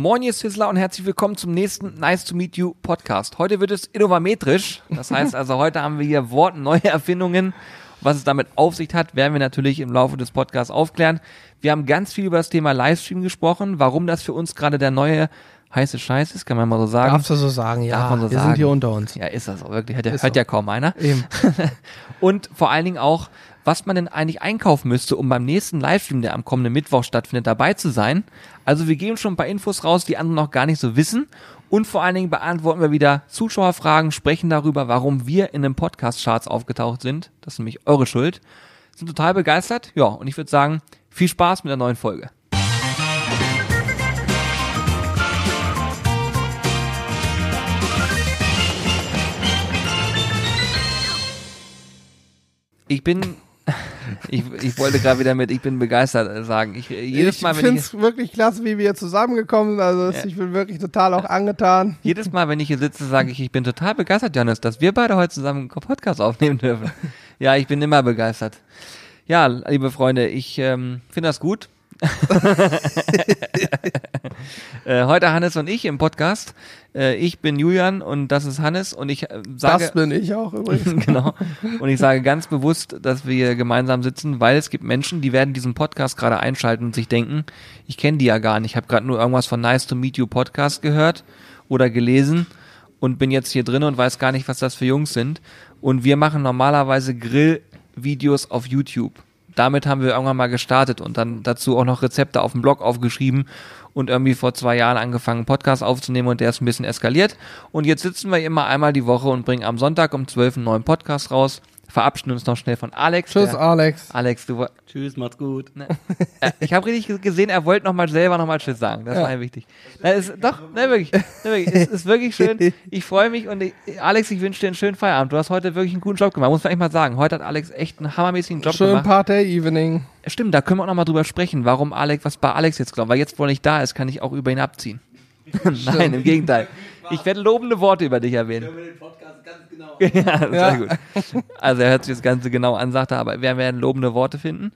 Moin, ihr Sizzler und herzlich willkommen zum nächsten Nice to Meet You Podcast. Heute wird es innovametrisch. Das heißt also, heute haben wir hier Wort, neue Erfindungen. Was es damit auf sich hat, werden wir natürlich im Laufe des Podcasts aufklären. Wir haben ganz viel über das Thema Livestream gesprochen, warum das für uns gerade der neue heiße Scheiß ist, kann man mal so sagen. Darfst du so sagen, ja. Darf man so wir sagen. sind hier unter uns. Ja, ist das auch wirklich. Hört, hört so. ja kaum einer. Eben. Und vor allen Dingen auch, was man denn eigentlich einkaufen müsste, um beim nächsten Livestream, der am kommenden Mittwoch stattfindet, dabei zu sein. Also wir geben schon ein paar Infos raus, die andere noch gar nicht so wissen. Und vor allen Dingen beantworten wir wieder Zuschauerfragen, sprechen darüber, warum wir in den Podcast-Charts aufgetaucht sind. Das ist nämlich eure Schuld. Sind total begeistert. Ja, und ich würde sagen, viel Spaß mit der neuen Folge. Ich bin, ich, ich wollte gerade wieder mit, ich bin begeistert äh, sagen. Ich, äh, jedes ich Mal, wenn finde ich, es wirklich klasse, wie wir hier zusammengekommen sind. Also Ja. ich bin wirklich total auch angetan. jedes Mal, wenn ich hier sitze, sage ich, ich bin total begeistert, Johannes, dass wir beide heute zusammen einen Podcast aufnehmen dürfen. Ja, ich bin immer begeistert. Ja, liebe Freunde, ich ähm, finde das gut. Äh, heute Hannes und ich im Podcast. Äh, ich bin Julian und das ist Hannes und ich äh, sage das bin ich auch übrigens. genau. Und ich sage ganz bewusst, dass wir hier gemeinsam sitzen, weil es gibt Menschen, die werden diesen Podcast gerade einschalten und sich denken, ich kenne die ja gar nicht. Ich habe gerade nur irgendwas von Nice to Meet You Podcast gehört oder gelesen und bin jetzt hier drin und weiß gar nicht, was das für Jungs sind. Und wir machen normalerweise Grillvideos auf YouTube. Damit haben wir irgendwann mal gestartet und dann dazu auch noch Rezepte auf dem Blog aufgeschrieben und irgendwie vor zwei Jahren angefangen, einen Podcast aufzunehmen und der ist ein bisschen eskaliert. Und jetzt sitzen wir immer einmal die Woche und bringen am Sonntag um 12 einen neuen Podcast raus. Verabschieden uns noch schnell von Alex. Tschüss, Der- Alex. Alex, du Tschüss, macht's gut. Ne. Äh, ich habe richtig gesehen, er wollte noch mal selber noch mal Tschüss sagen. Das Ja. war ihm wichtig. Na, ist, doch, ne, wirklich. Ne, wirklich. Es ist wirklich schön. Ich freue mich und ich, Alex, ich wünsche dir einen schönen Feierabend. Du hast heute wirklich einen guten Job gemacht, muss man echt mal sagen. Heute hat Alex echt einen hammermäßigen Job Schön gemacht. Party-Evening. Stimmt, da können wir auch noch mal drüber sprechen, warum Alex, was bei Alex jetzt glaubt. Weil jetzt, wo er nicht da ist, kann ich auch über ihn abziehen. Nein, im Gegenteil. Ich werde lobende Worte über dich erwähnen. den Podcast ganz genau. Ja, sehr Ja. gut. Also er hört sich das Ganze genau an, sagt er, aber wir werden lobende Worte finden.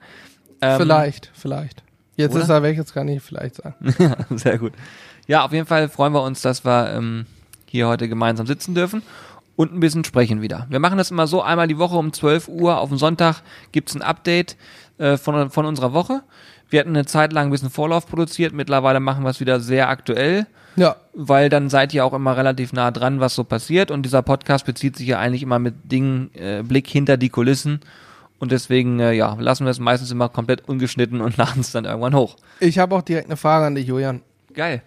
Ähm, vielleicht, vielleicht. Jetzt oder? ist er weg, jetzt kann ich vielleicht sagen. Ja, sehr gut. Ja, auf jeden Fall freuen wir uns, dass wir ähm, hier heute gemeinsam sitzen dürfen und ein bisschen sprechen wieder. Wir machen das immer so, einmal die Woche um 12 Uhr auf dem Sonntag gibt's ein Update äh, von, von unserer Woche. Wir hatten eine Zeit lang ein bisschen Vorlauf produziert, mittlerweile machen wir es wieder sehr aktuell, Ja, weil dann seid ihr auch immer relativ nah dran, was so passiert und dieser Podcast bezieht sich ja eigentlich immer mit Dingen, äh, Blick hinter die Kulissen und deswegen, äh, ja, lassen wir es meistens immer komplett ungeschnitten und laden es dann irgendwann hoch. ich habe auch direkt eine Frage an dich, Julian. Geil.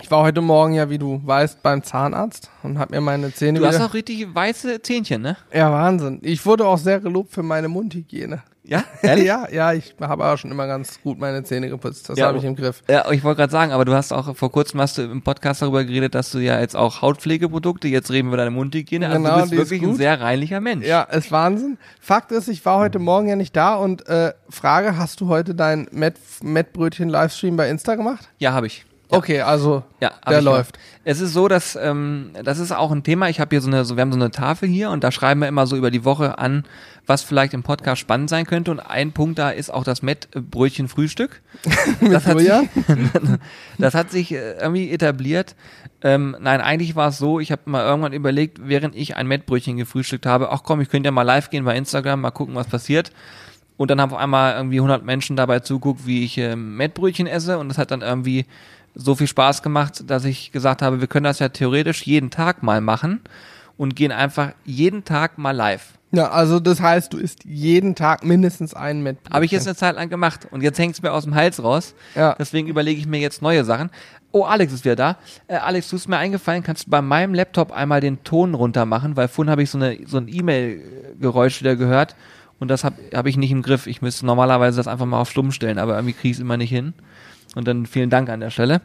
Ich war heute Morgen ja, wie du weißt, beim Zahnarzt und habe mir meine Zähne Du hast auch richtig weiße Zähnchen, ne? ja, Wahnsinn. Ich wurde auch sehr gelobt für meine Mundhygiene. Ja? Ehrlich? Ja, ja, ich habe auch schon immer ganz gut meine Zähne geputzt. Das Ja, habe ich im Griff. Ja, ich wollte gerade sagen, aber du hast auch vor kurzem hast du im Podcast darüber geredet, dass du ja jetzt auch Hautpflegeprodukte, jetzt reden wir über deine Mundhygiene, also Genau, du bist wirklich ein sehr reinlicher Mensch. Ja, ist Wahnsinn. Fakt ist, ich war heute Morgen ja nicht da und äh, Frage, hast du heute dein Met- Mettbrötchen-Livestream bei Insta gemacht? Ja, habe ich. Ja. Okay, also Ja, der läuft. Es ist so, dass ähm, das ist auch ein Thema. Ich habe hier so eine, so, wir haben so eine Tafel hier und da schreiben wir immer so über die Woche an, was vielleicht im Podcast spannend sein könnte. Und ein Punkt da ist auch das Mettbrötchen Frühstück. das, hat sich, das hat sich äh, irgendwie etabliert. Ähm, nein, eigentlich war es so, ich habe mal irgendwann überlegt, während ich ein Mettbrötchen gefrühstückt habe, ach komm, ich könnte ja mal live gehen bei Instagram, mal gucken, was passiert. Und dann haben auf einmal irgendwie 100 Menschen dabei zuguckt, wie ich ähm, Mettbrötchen esse und das hat dann irgendwie so viel Spaß gemacht, dass ich gesagt habe, wir können das ja theoretisch jeden Tag mal machen und gehen einfach jeden Tag mal live. Ja, also das heißt, du isst jeden Tag mindestens einen Mettbrötchen. Habe ich jetzt eine Zeit lang gemacht und jetzt hängt es mir aus dem Hals raus. Ja. Deswegen überlege ich mir jetzt neue Sachen. Oh, Alex ist wieder da. Äh, Alex, du ist mir eingefallen, kannst du bei meinem Laptop einmal den Ton runter machen, weil vorhin habe ich so, eine, so ein E-Mail-Geräusch wieder gehört und das habe hab ich nicht im Griff. Ich müsste normalerweise das einfach mal auf stumm stellen, aber irgendwie kriege ich es immer nicht hin. Und dann vielen Dank an der Stelle.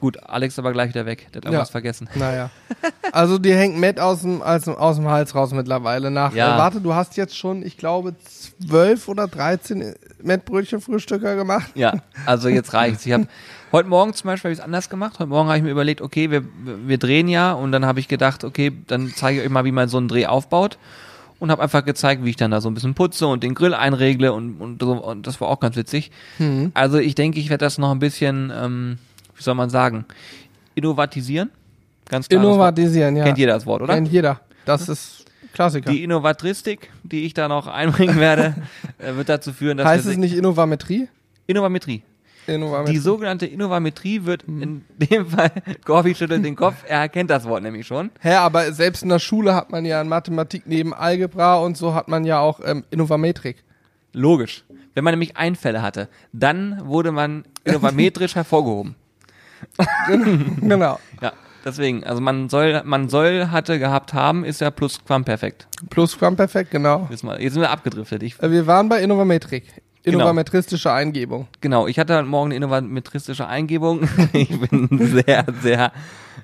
Gut, Alex aber gleich wieder weg. Der hat irgendwas Ja. vergessen. Naja. Also dir hängt Mett aus dem, aus, dem- aus dem Hals raus mittlerweile nach. Ja. Äh, warte, du hast jetzt schon, ich glaube, zwölf oder dreizehn Mettbrötchen-Frühstücker gemacht. Ja, also jetzt reicht's. Ich habe heute Morgen zum Beispiel habe ich es anders gemacht. Heute Morgen habe ich mir überlegt, okay, wir, wir drehen ja und dann habe ich gedacht, okay, dann zeige ich euch mal, wie man so einen Dreh aufbaut und habe einfach gezeigt, wie ich dann da so ein bisschen putze und den Grill einregle und, und, so, und das war auch ganz witzig. Also ich denke, ich werde das noch ein bisschen, ähm, wie soll man sagen, innovatisieren. Ganz klar. Innovatisieren, ja. Kennt jeder das Wort, oder? Kennt jeder. Das ist Klassiker. Die Innovatristik, die ich da noch einbringen werde, äh, wird dazu führen, dass heißt es nicht Innovametrie? Innovametrie. Innovametrie. Die sogenannte Innovametrie wird Hm. in dem Fall, Gorbi schüttelt den Kopf, er erkennt das Wort nämlich schon. Hä, aber selbst in der Schule hat man ja in Mathematik neben Algebra und so hat man ja auch ähm, Innovametrik. Logisch. Wenn man nämlich Einfälle hatte, dann wurde man innovametrisch hervorgehoben. genau. Ja, deswegen, also man soll, man soll, hatte, gehabt, haben, ist ja Plusquamperfekt. Plusquamperfekt, genau. Wissen wir. Jetzt sind wir abgedriftet. Ich, Äh, Wir waren bei Innovametrik. Genau. Innovametristische Eingebung. genau, ich hatte heute Morgen eine innovatristische Eingebung. ich bin sehr, sehr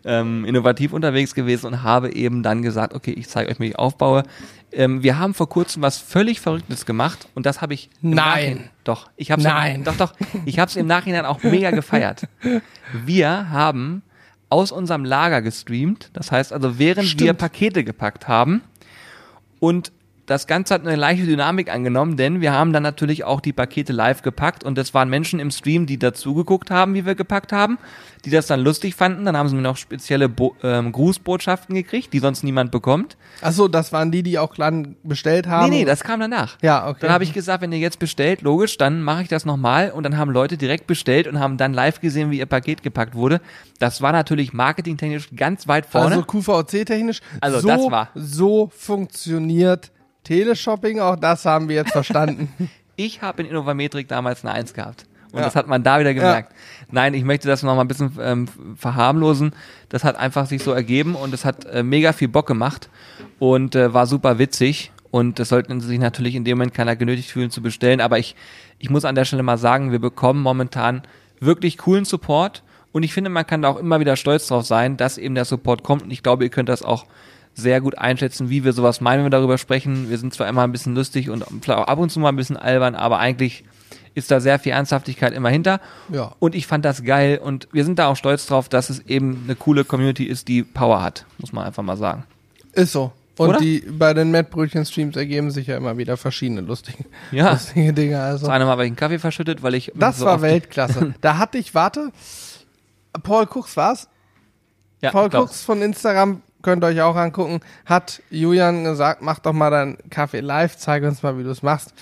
ähm, innovativ unterwegs gewesen und habe eben dann gesagt, okay, ich zeige euch, wie ich aufbaue. Ähm, wir haben vor kurzem was völlig Verrücktes gemacht und das habe ich Nein. Doch, ich habe Nein. Doch, doch, ich habe es im Nachhinein auch mega gefeiert. Wir haben aus unserem Lager gestreamt, das heißt also, während wir Stimmt. Pakete gepackt haben und das Ganze hat eine leichte Dynamik angenommen, denn wir haben dann natürlich auch die Pakete live gepackt und es waren Menschen im Stream, die dazu geguckt haben, wie wir gepackt haben, die das dann lustig fanden. Dann haben sie mir noch spezielle Bo ähm, Grußbotschaften gekriegt, die sonst niemand bekommt. Achso, das waren die, die auch dann bestellt haben. Nee, nee, das kam danach. Ja, okay. Dann habe ich gesagt, wenn ihr jetzt bestellt, logisch, dann mache ich das nochmal und dann haben Leute direkt bestellt und haben dann live gesehen, wie ihr Paket gepackt wurde. Das war natürlich marketingtechnisch ganz weit vorne. Also QVC-technisch. Also, so, das war- So funktioniert Teleshopping, auch das haben wir jetzt verstanden. Ich habe in Innovametrik damals eine Eins gehabt. Und Ja. das hat man da wieder gemerkt. Nein, ich möchte das noch mal ein bisschen ähm, verharmlosen. Das hat einfach sich so ergeben und es hat äh, mega viel Bock gemacht und äh, war super witzig. Und das sollten sich natürlich in dem Moment keiner genötigt fühlen zu bestellen. Aber ich, ich muss an der Stelle mal sagen, wir bekommen momentan wirklich coolen Support. Und ich finde, man kann da auch immer wieder stolz drauf sein, dass eben der Support kommt. Und ich glaube, ihr könnt das auch sehr gut einschätzen, wie wir sowas meinen, wenn wir darüber sprechen. Wir sind zwar immer ein bisschen lustig und ab und zu mal ein bisschen albern, aber eigentlich ist da sehr viel Ernsthaftigkeit immer hinter. Ja. Und ich fand das geil und wir sind da auch stolz drauf, dass es eben eine coole Community ist, die Power hat, muss man einfach mal sagen. Ist so. Und Oder? die bei den Mettbrötchen-Streams ergeben sich ja immer wieder verschiedene lustige, Ja. lustige Dinge. Also. Das eine Mal habe ich einen Kaffee verschüttet, weil ich Das so war Weltklasse. Da hatte ich, warte, Paul Cooks war's? Ja, Paul Cooks von Instagram, könnt ihr euch auch angucken, hat Julian gesagt, mach doch mal deinen Kaffee live, zeig uns mal, wie du es machst.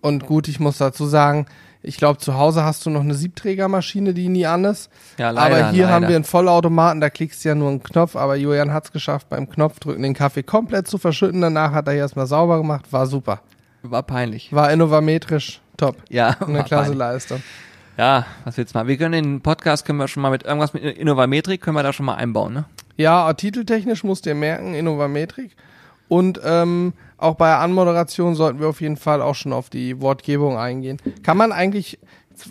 Und gut, ich muss dazu sagen, ich glaube, zu Hause hast du noch eine Siebträgermaschine, die nie an ist. Ja, leider, aber hier leider. haben wir einen Vollautomaten, da klickst du ja nur einen Knopf, aber Julian hat es geschafft, beim Knopfdrücken den Kaffee komplett zu verschütten. Danach hat er hier erstmal sauber gemacht, war super. war peinlich. War innovametrisch top. Ja, Eine klasse peinlich. Leistung. Ja, was willst du mal? Wir können den Podcast können wir schon mal mit irgendwas mit Innovametrik können wir da schon mal einbauen, ne? Ja, titeltechnisch musst ihr merken, Innovametrik. Und ähm, auch bei der Anmoderation sollten wir auf jeden Fall auch schon auf die Wortgebung eingehen. Kann man eigentlich,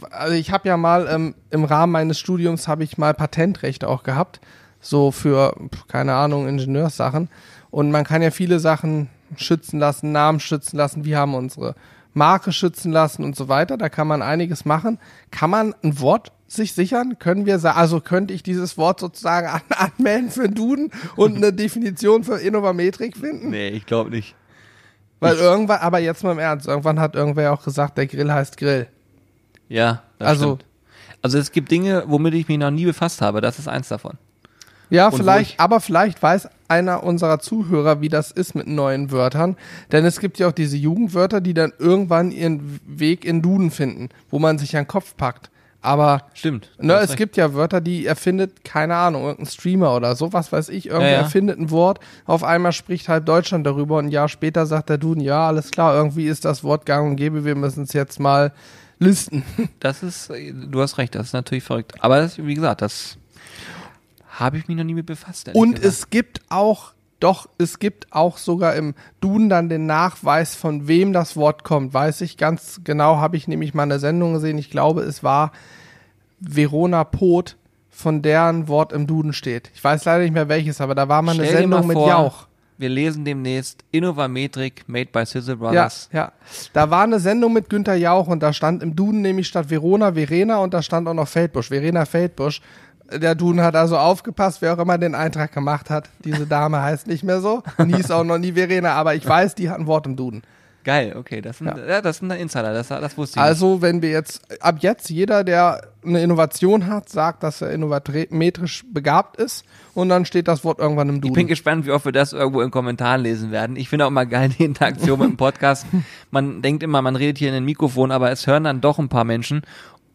also ich habe ja mal ähm, im Rahmen meines Studiums habe ich mal Patentrecht auch gehabt, so für, keine Ahnung, Ingenieurssachen. Und man kann ja viele Sachen schützen lassen, Namen schützen lassen, wir haben unsere Marke schützen lassen und so weiter. Da kann man einiges machen. Kann man ein Wort sich sichern? Können wir sagen, also könnte ich dieses Wort sozusagen an, anmelden für Duden und eine Definition für Innovametrik finden? Nee, ich glaube nicht. Weil irgendwann, aber jetzt mal im Ernst, irgendwann hat irgendwer auch gesagt, der Grill heißt Grill. Ja, das Also- stimmt. Also es gibt Dinge, womit ich mich noch nie befasst habe. Das ist eins davon. Ja, wo vielleicht, ich- aber vielleicht weiß einer unserer Zuhörer, wie das ist mit neuen Wörtern. Denn es gibt ja auch diese Jugendwörter, die dann irgendwann ihren Weg in Duden finden, wo man sich an den Kopf packt. Aber Stimmt. ne, es recht. gibt ja Wörter, die erfindet, keine Ahnung, irgendein Streamer oder so, was weiß ich, irgendwer Ja, ja. erfindet ein Wort, auf einmal spricht halb Deutschland darüber und ein Jahr später sagt der Duden, ja, alles klar, irgendwie ist das Wort gang und gäbe, wir müssen es jetzt mal listen. Das ist, du hast recht, das ist natürlich verrückt. Aber das, wie gesagt, das habe ich mich noch nie mit befasst. Und gesagt. es gibt auch, doch, es gibt auch sogar im Duden dann den Nachweis, von wem das Wort kommt. Weiß ich ganz genau, habe ich nämlich mal eine Sendung gesehen. Ich glaube, es war Verona Poth, von deren Wort im Duden steht. Ich weiß leider nicht mehr welches, aber da war mal eine Stell Sendung mal mit vor, Jauch. Wir lesen demnächst Innovametrik made by Sizzle Ja, Brothers. ja. Da war eine Sendung mit Günter Jauch und da stand im Duden nämlich statt Verona Verena und da stand auch noch Feldbusch, Verena Feldbusch. Der Duden hat also aufgepasst, wer auch immer den Eintrag gemacht hat. Diese Dame heißt nicht mehr so und hieß auch noch nie Verena, aber ich weiß, die hat ein Wort im Duden. Geil, okay, das sind, ja. Ja. das sind Insider, das, das wusste ich. Also, wenn wir jetzt, ab jetzt jeder, der eine Innovation hat, sagt, dass er innovametrisch begabt ist und dann steht das Wort irgendwann im nicht. Ich Duden. bin gespannt, wie oft wir das irgendwo in Kommentaren lesen werden. Ich finde auch immer geil die Interaktion mit dem Podcast. Man denkt immer, man redet hier in ein Mikrofon, aber es hören dann doch ein paar Menschen.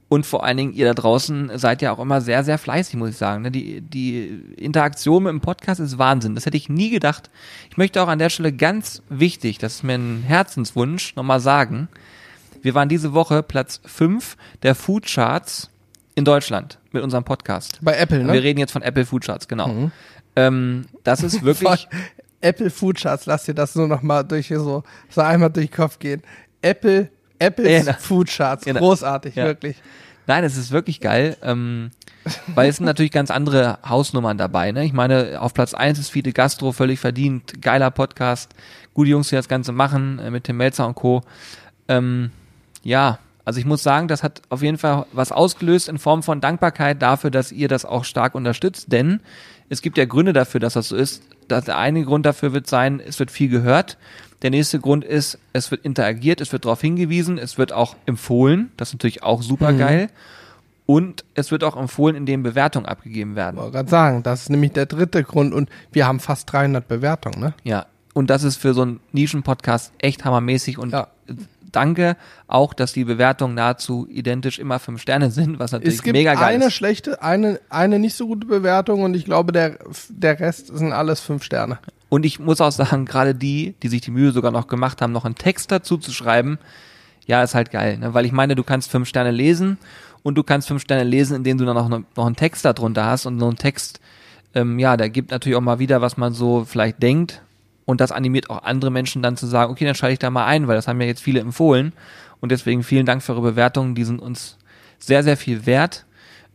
Und vor allen Dingen, ihr da draußen seid ja auch immer sehr, sehr fleißig, muss ich sagen. ne? Die, die Interaktion mit dem Podcast ist Wahnsinn. Das hätte ich nie gedacht. Ich möchte auch an der Stelle ganz wichtig, das ist mir ein Herzenswunsch, nochmal sagen. Wir waren diese Woche Platz 5 der Food Charts in Deutschland mit unserem Podcast. Bei Apple, Wir ne? reden jetzt von Apple Food Charts, genau. Ähm, das ist wirklich, Apple Food Charts, lass dir das nur noch mal durch so, so einmal durch den Kopf gehen. Apple, Apples Genau. Food Charts, Genau. großartig, Ja. wirklich. nein, es ist wirklich geil, ähm, weil es sind natürlich ganz andere Hausnummern dabei. Ne? Ich meine, auf Platz 1 ist Fide Gastro, völlig verdient, geiler Podcast, gute Jungs, die das Ganze machen, äh, mit Tim Melzer und Co. Ähm, ja, also ich muss sagen, das hat auf jeden Fall was ausgelöst in Form von Dankbarkeit dafür, dass ihr das auch stark unterstützt, denn es gibt ja Gründe dafür, dass das so ist. Der eine Grund dafür wird sein, es wird viel gehört. Der nächste Grund ist, es wird interagiert, es wird darauf hingewiesen, es wird auch empfohlen. Das ist natürlich auch super geil. Und es wird auch empfohlen, indem Bewertungen abgegeben werden. Ich wollte gerade sagen, das ist nämlich der dritte Grund und wir haben fast 300 Bewertungen, ne? Ja. Und das ist für so einen Nischen-Podcast echt hammermäßig und Ja. Danke auch, dass die Bewertungen nahezu identisch immer fünf Sterne sind, was natürlich Es gibt mega geil eine ist. schlechte, eine, eine nicht so gute Bewertung und ich glaube, der, der Rest sind alles fünf Sterne. Und ich muss auch sagen, gerade die, die sich die Mühe sogar noch gemacht haben, noch einen Text dazu zu schreiben, ja, ist halt geil, ne? weil ich meine, du kannst fünf Sterne lesen und du kannst fünf Sterne lesen, indem du dann auch noch, noch einen Text darunter hast und so ein Text, ähm, ja, der gibt natürlich auch mal wieder, was man so vielleicht denkt und das animiert auch andere Menschen dann zu sagen, okay, dann schalte ich da mal ein, weil das haben ja jetzt viele empfohlen und deswegen vielen Dank für eure Bewertungen, die sind uns sehr, sehr viel wert.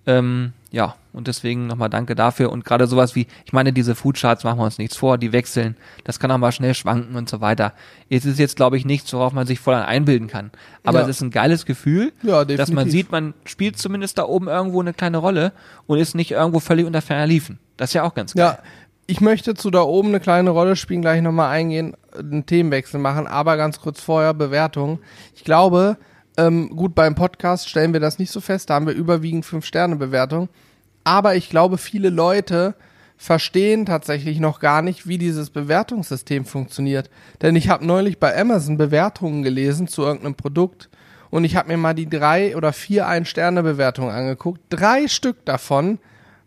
Ähm, ja, und deswegen nochmal danke dafür. Und gerade sowas wie, ich meine, diese Foodcharts machen wir uns nichts vor, die wechseln, das kann auch mal schnell schwanken und so weiter. Es ist jetzt, glaube ich, nichts, worauf man sich voll einbilden kann. Aber Ja. es ist ein geiles Gefühl, Ja, dass man sieht, man spielt zumindest da oben irgendwo eine kleine Rolle und ist nicht irgendwo völlig unter ferner Liefen. Das ist ja auch ganz geil. Ja, ich möchte zu da oben eine kleine Rolle spielen, gleich nochmal eingehen, einen Themenwechsel machen, aber ganz kurz vorher Bewertung. Ich glaube, ähm, gut, beim Podcast stellen wir das nicht so fest, da haben wir überwiegend 5-Sterne-Bewertung. Aber ich glaube, viele Leute verstehen tatsächlich noch gar nicht, wie dieses Bewertungssystem funktioniert. Denn ich habe neulich bei Amazon Bewertungen gelesen zu irgendeinem Produkt und ich habe mir mal die drei oder vier Ein-Sterne-Bewertungen angeguckt. Drei Stück davon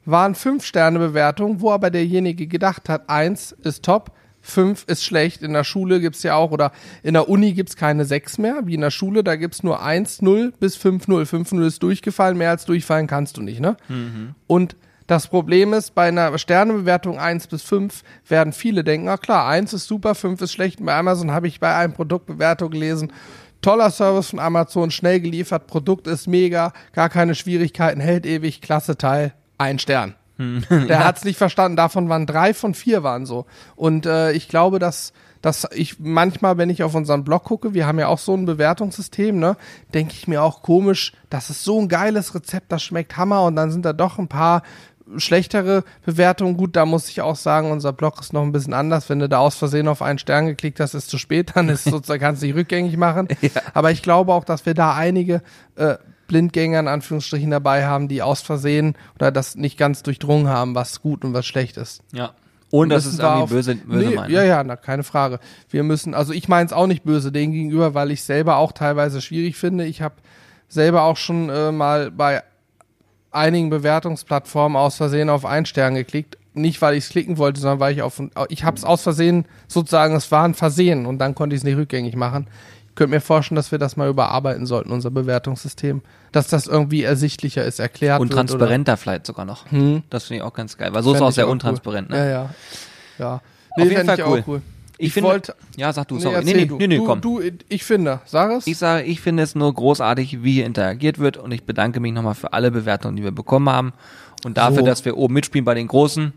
waren Fünf-Sterne-Bewertungen, wo aber derjenige gedacht hat, eins ist top, fünf ist schlecht. In der Schule gibt's ja auch, oder in der Uni gibt's keine sechs mehr, wie in der Schule, da gibt's nur eins, null bis fünf, null. Fünf, null ist durchgefallen, mehr als durchfallen kannst du nicht, ne? Und das Problem ist, bei einer Sternebewertung 1 bis 5 werden viele denken, ah klar, 1 ist super, 5 ist schlecht. Bei Amazon habe ich bei einem Produktbewertung gelesen, toller Service von Amazon, schnell geliefert, Produkt ist mega, gar keine Schwierigkeiten, hält ewig, klasse Teil, ein Stern. Der hat's nicht verstanden, davon waren drei von vier waren so. Und äh, ich glaube, dass dass ich manchmal, wenn ich auf unseren Blog gucke, wir haben ja auch so ein Bewertungssystem, ne, denke ich mir auch komisch, das ist so ein geiles Rezept, das schmeckt Hammer und dann sind da doch ein paar schlechtere Bewertungen. Gut, da muss ich auch sagen, unser Blog ist noch ein bisschen anders. Wenn du da aus Versehen auf einen Stern geklickt hast, ist zu spät, dann ist sozusagen kannst du nicht rückgängig machen. Aber ich glaube auch, dass wir da einige äh, Blindgänger in Anführungsstrichen dabei haben, die aus Versehen oder das nicht ganz durchdrungen haben, was gut und was schlecht ist. Ja. Und das ist irgendwie auf- böse, böse nee, meinen. Ja, ja, na, keine Frage. Wir müssen, also ich meine es auch nicht böse denen gegenüber, weil ich selber auch teilweise schwierig finde. Ich habe selber auch schon äh, mal bei einigen Bewertungsplattformen aus Versehen auf einen Stern geklickt. Nicht, weil ich es klicken wollte, sondern weil ich auf, ich habe es aus Versehen sozusagen, es war ein Versehen und dann konnte ich es nicht rückgängig machen. Könnte mir vorstellen, dass wir das mal überarbeiten sollten, unser Bewertungssystem. Dass das irgendwie ersichtlicher ist, erklärt Und wird. oder- transparenter vielleicht sogar noch. Hm. Das finde ich auch ganz geil, weil so ist Fänd auch sehr cool. untransparent. Ne? Ja, ja. Ja. jeden fänd Fall ich cool. Auch cool. Ich, Ich finde, wollte- ja, sag du, Nee, sorry. Nee, nee, du. nee, nee, komm. Du, ich finde, sag es. Ich sage, ich finde es nur großartig, wie hier interagiert wird und ich bedanke mich nochmal für alle Bewertungen, die wir bekommen haben und dafür, So. dass wir oben mitspielen bei den Großen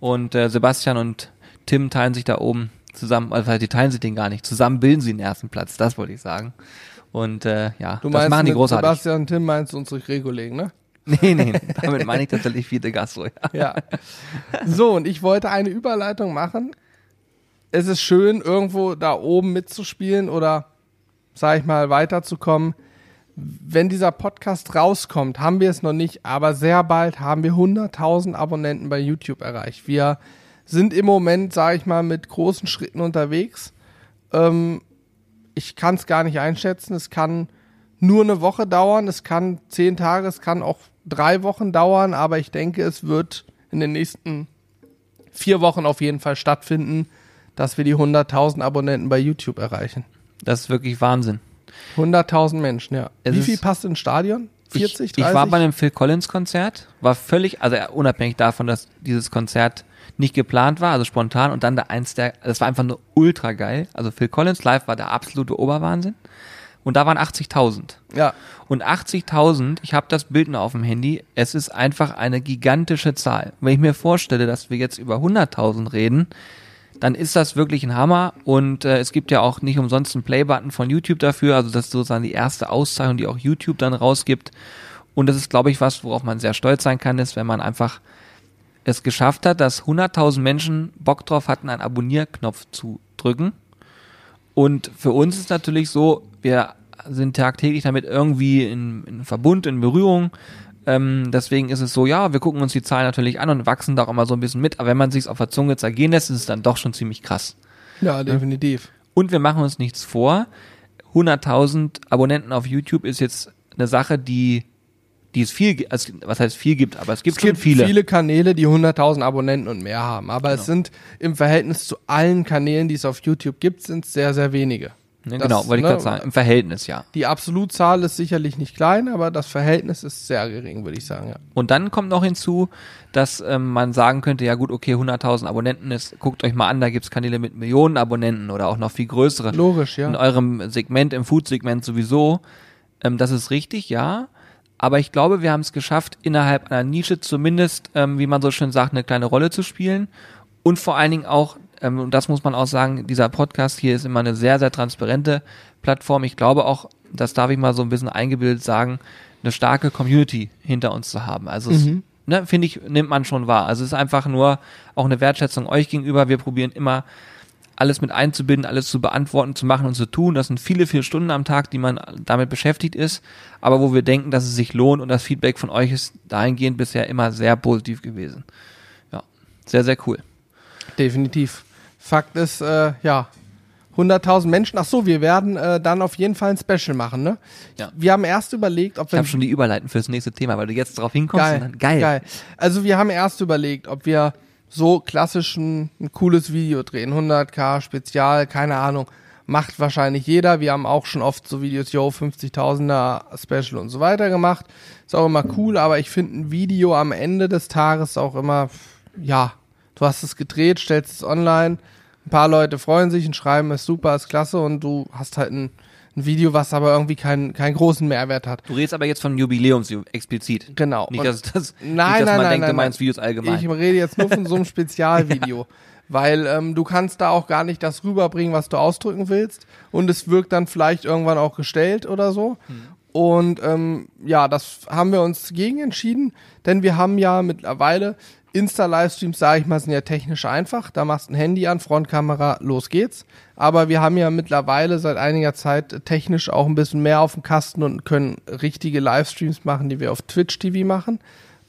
und äh, Sebastian und Tim teilen sich da oben zusammen, also die teilen sich den gar nicht, zusammen bilden sie den ersten Platz, das wollte ich sagen. Und äh, ja, du das machen die großartig. Sebastian und Tim meinst du unsere Gregolegen, ne? Nee, nee, damit meine ich tatsächlich vierte Gastro. Ja. Ja. so, und ich wollte eine Überleitung machen es ist schön, irgendwo da oben mitzuspielen oder, sag ich mal, weiterzukommen. Wenn dieser Podcast rauskommt, haben wir es noch nicht, aber sehr bald haben wir 100.000 Abonnenten bei YouTube erreicht. Wir sind im Moment, sag ich mal, mit großen Schritten unterwegs. Ähm, ich kann es gar nicht einschätzen. Es kann nur eine Woche dauern, es kann zehn Tage, es kann auch drei Wochen dauern, aber ich denke, es wird in den nächsten vier Wochen auf jeden Fall stattfinden, dass wir die 100.000 Abonnenten bei YouTube erreichen. Das ist wirklich Wahnsinn. 100.000 Menschen, ja. Es Wie viel passt ins Stadion? 40, ich, 30? ich war bei einem Phil Collins Konzert, war völlig, also unabhängig davon, dass dieses Konzert nicht geplant war, also spontan und dann da eins der, das war einfach nur ultra geil. Also Phil Collins live war der absolute Oberwahnsinn. Und da waren 80.000. ja, Und 80.000, ich habe das Bild noch auf dem Handy, es ist einfach eine gigantische Zahl. Wenn ich mir vorstelle, dass wir jetzt über 100.000 reden, dann ist das wirklich ein Hammer. Und äh, es gibt ja auch nicht umsonst einen Play-Button von YouTube dafür. Also das ist sozusagen die erste Auszeichnung, die auch YouTube dann rausgibt. Und das ist, glaube ich, was, worauf man sehr stolz sein kann, ist, wenn man einfach es geschafft hat, dass 100.000 Menschen Bock drauf hatten, einen Abonnierknopf zu drücken. Und für uns ist natürlich so, wir sind tagtäglich damit irgendwie in, in Verbund, in Berührung. Ähm, deswegen ist es so, ja, wir gucken uns die Zahlen natürlich an und wachsen da auch immer so ein bisschen mit. Aber wenn man sich auf der Zunge zergehen lässt, ist es dann doch schon ziemlich krass. ja, definitiv. Und wir machen uns nichts vor. 100.000 Abonnenten auf YouTube ist jetzt eine Sache, die, die es viel, also, was heißt viel gibt, aber es gibt, Es gibt viele. viele Kanäle, die 100.000 Abonnenten und mehr haben, aber Genau. es sind im Verhältnis zu allen Kanälen, die es auf YouTube gibt, sind es sehr, sehr wenige. Das, genau, wollte ich ne, gerade sagen. Im Verhältnis, ja. Die Absolutzahl ist sicherlich nicht klein, aber das Verhältnis ist sehr gering, würde ich sagen. Ja. Und dann kommt noch hinzu, dass ähm, man sagen könnte, ja gut, okay, 100.000 Abonnenten ist, guckt euch mal an, da gibt's Kanäle mit Millionen Abonnenten oder auch noch viel größere. Logisch, ja. In eurem Segment, im Food-Segment sowieso. Ähm, das ist richtig, ja. Aber ich glaube, wir haben es geschafft, innerhalb einer Nische zumindest, ähm, wie man so schön sagt, eine kleine Rolle zu spielen. Und vor allen Dingen auch, ähm, und das muss man auch sagen, dieser Podcast hier ist immer eine sehr, sehr transparente Plattform. Ich glaube auch, das darf ich mal so ein bisschen eingebildet sagen, eine starke Community hinter uns zu haben. Also es, ne, finde ich, nimmt man schon wahr. Also es ist einfach nur auch eine Wertschätzung euch gegenüber. Wir probieren immer alles mit einzubinden, alles zu beantworten, zu machen und zu tun. Das sind viele, viele Stunden am Tag, die man damit beschäftigt ist, aber wo wir denken, dass es sich lohnt und das Feedback von euch ist dahingehend bisher immer sehr positiv gewesen. Ja, sehr, sehr cool. Definitiv. Fakt ist, äh, ja, 100.000 Menschen. Ach so, wir werden äh, dann auf jeden Fall ein Special machen, ne? Ja. Wir haben erst überlegt, ob Ich wir habe schon die Überleiten fürs nächste Thema, weil du jetzt drauf hinkommst. geil, und dann, geil. geil. Also wir haben erst überlegt, ob wir so klassisch ein, ein cooles Video drehen, 100k Spezial, keine Ahnung, macht wahrscheinlich jeder. Wir haben auch schon oft so Videos, yo, 50.000er Special und so weiter gemacht. Ist auch immer cool, aber ich finde ein Video am Ende des Tages auch immer, ja, du hast es gedreht, stellst es online, ein paar Leute freuen sich und schreiben, ist super, ist klasse und du hast halt ein, ein Video, was aber irgendwie keinen, keinen großen Mehrwert hat. Du redest aber jetzt von Jubiläums explizit. Genau. Nicht, dass, das, Nein, nicht, dass nein, man nein, denkt, nein, du meinst. Videos allgemein. Ich rede jetzt nur von so einem Spezialvideo. Weil ähm, du kannst da auch gar nicht das rüberbringen, was du ausdrücken willst. Und es wirkt dann vielleicht irgendwann auch gestellt oder so. Und ähm, ja, das haben wir uns gegen entschieden, denn wir haben ja mittlerweile Insta-Livestreams, sage ich mal, sind ja technisch einfach. Da machst ein Handy an, Frontkamera, los geht's. Aber wir haben ja mittlerweile seit einiger Zeit technisch auch ein bisschen mehr auf dem Kasten und können richtige Livestreams machen, die wir auf Twitch TV machen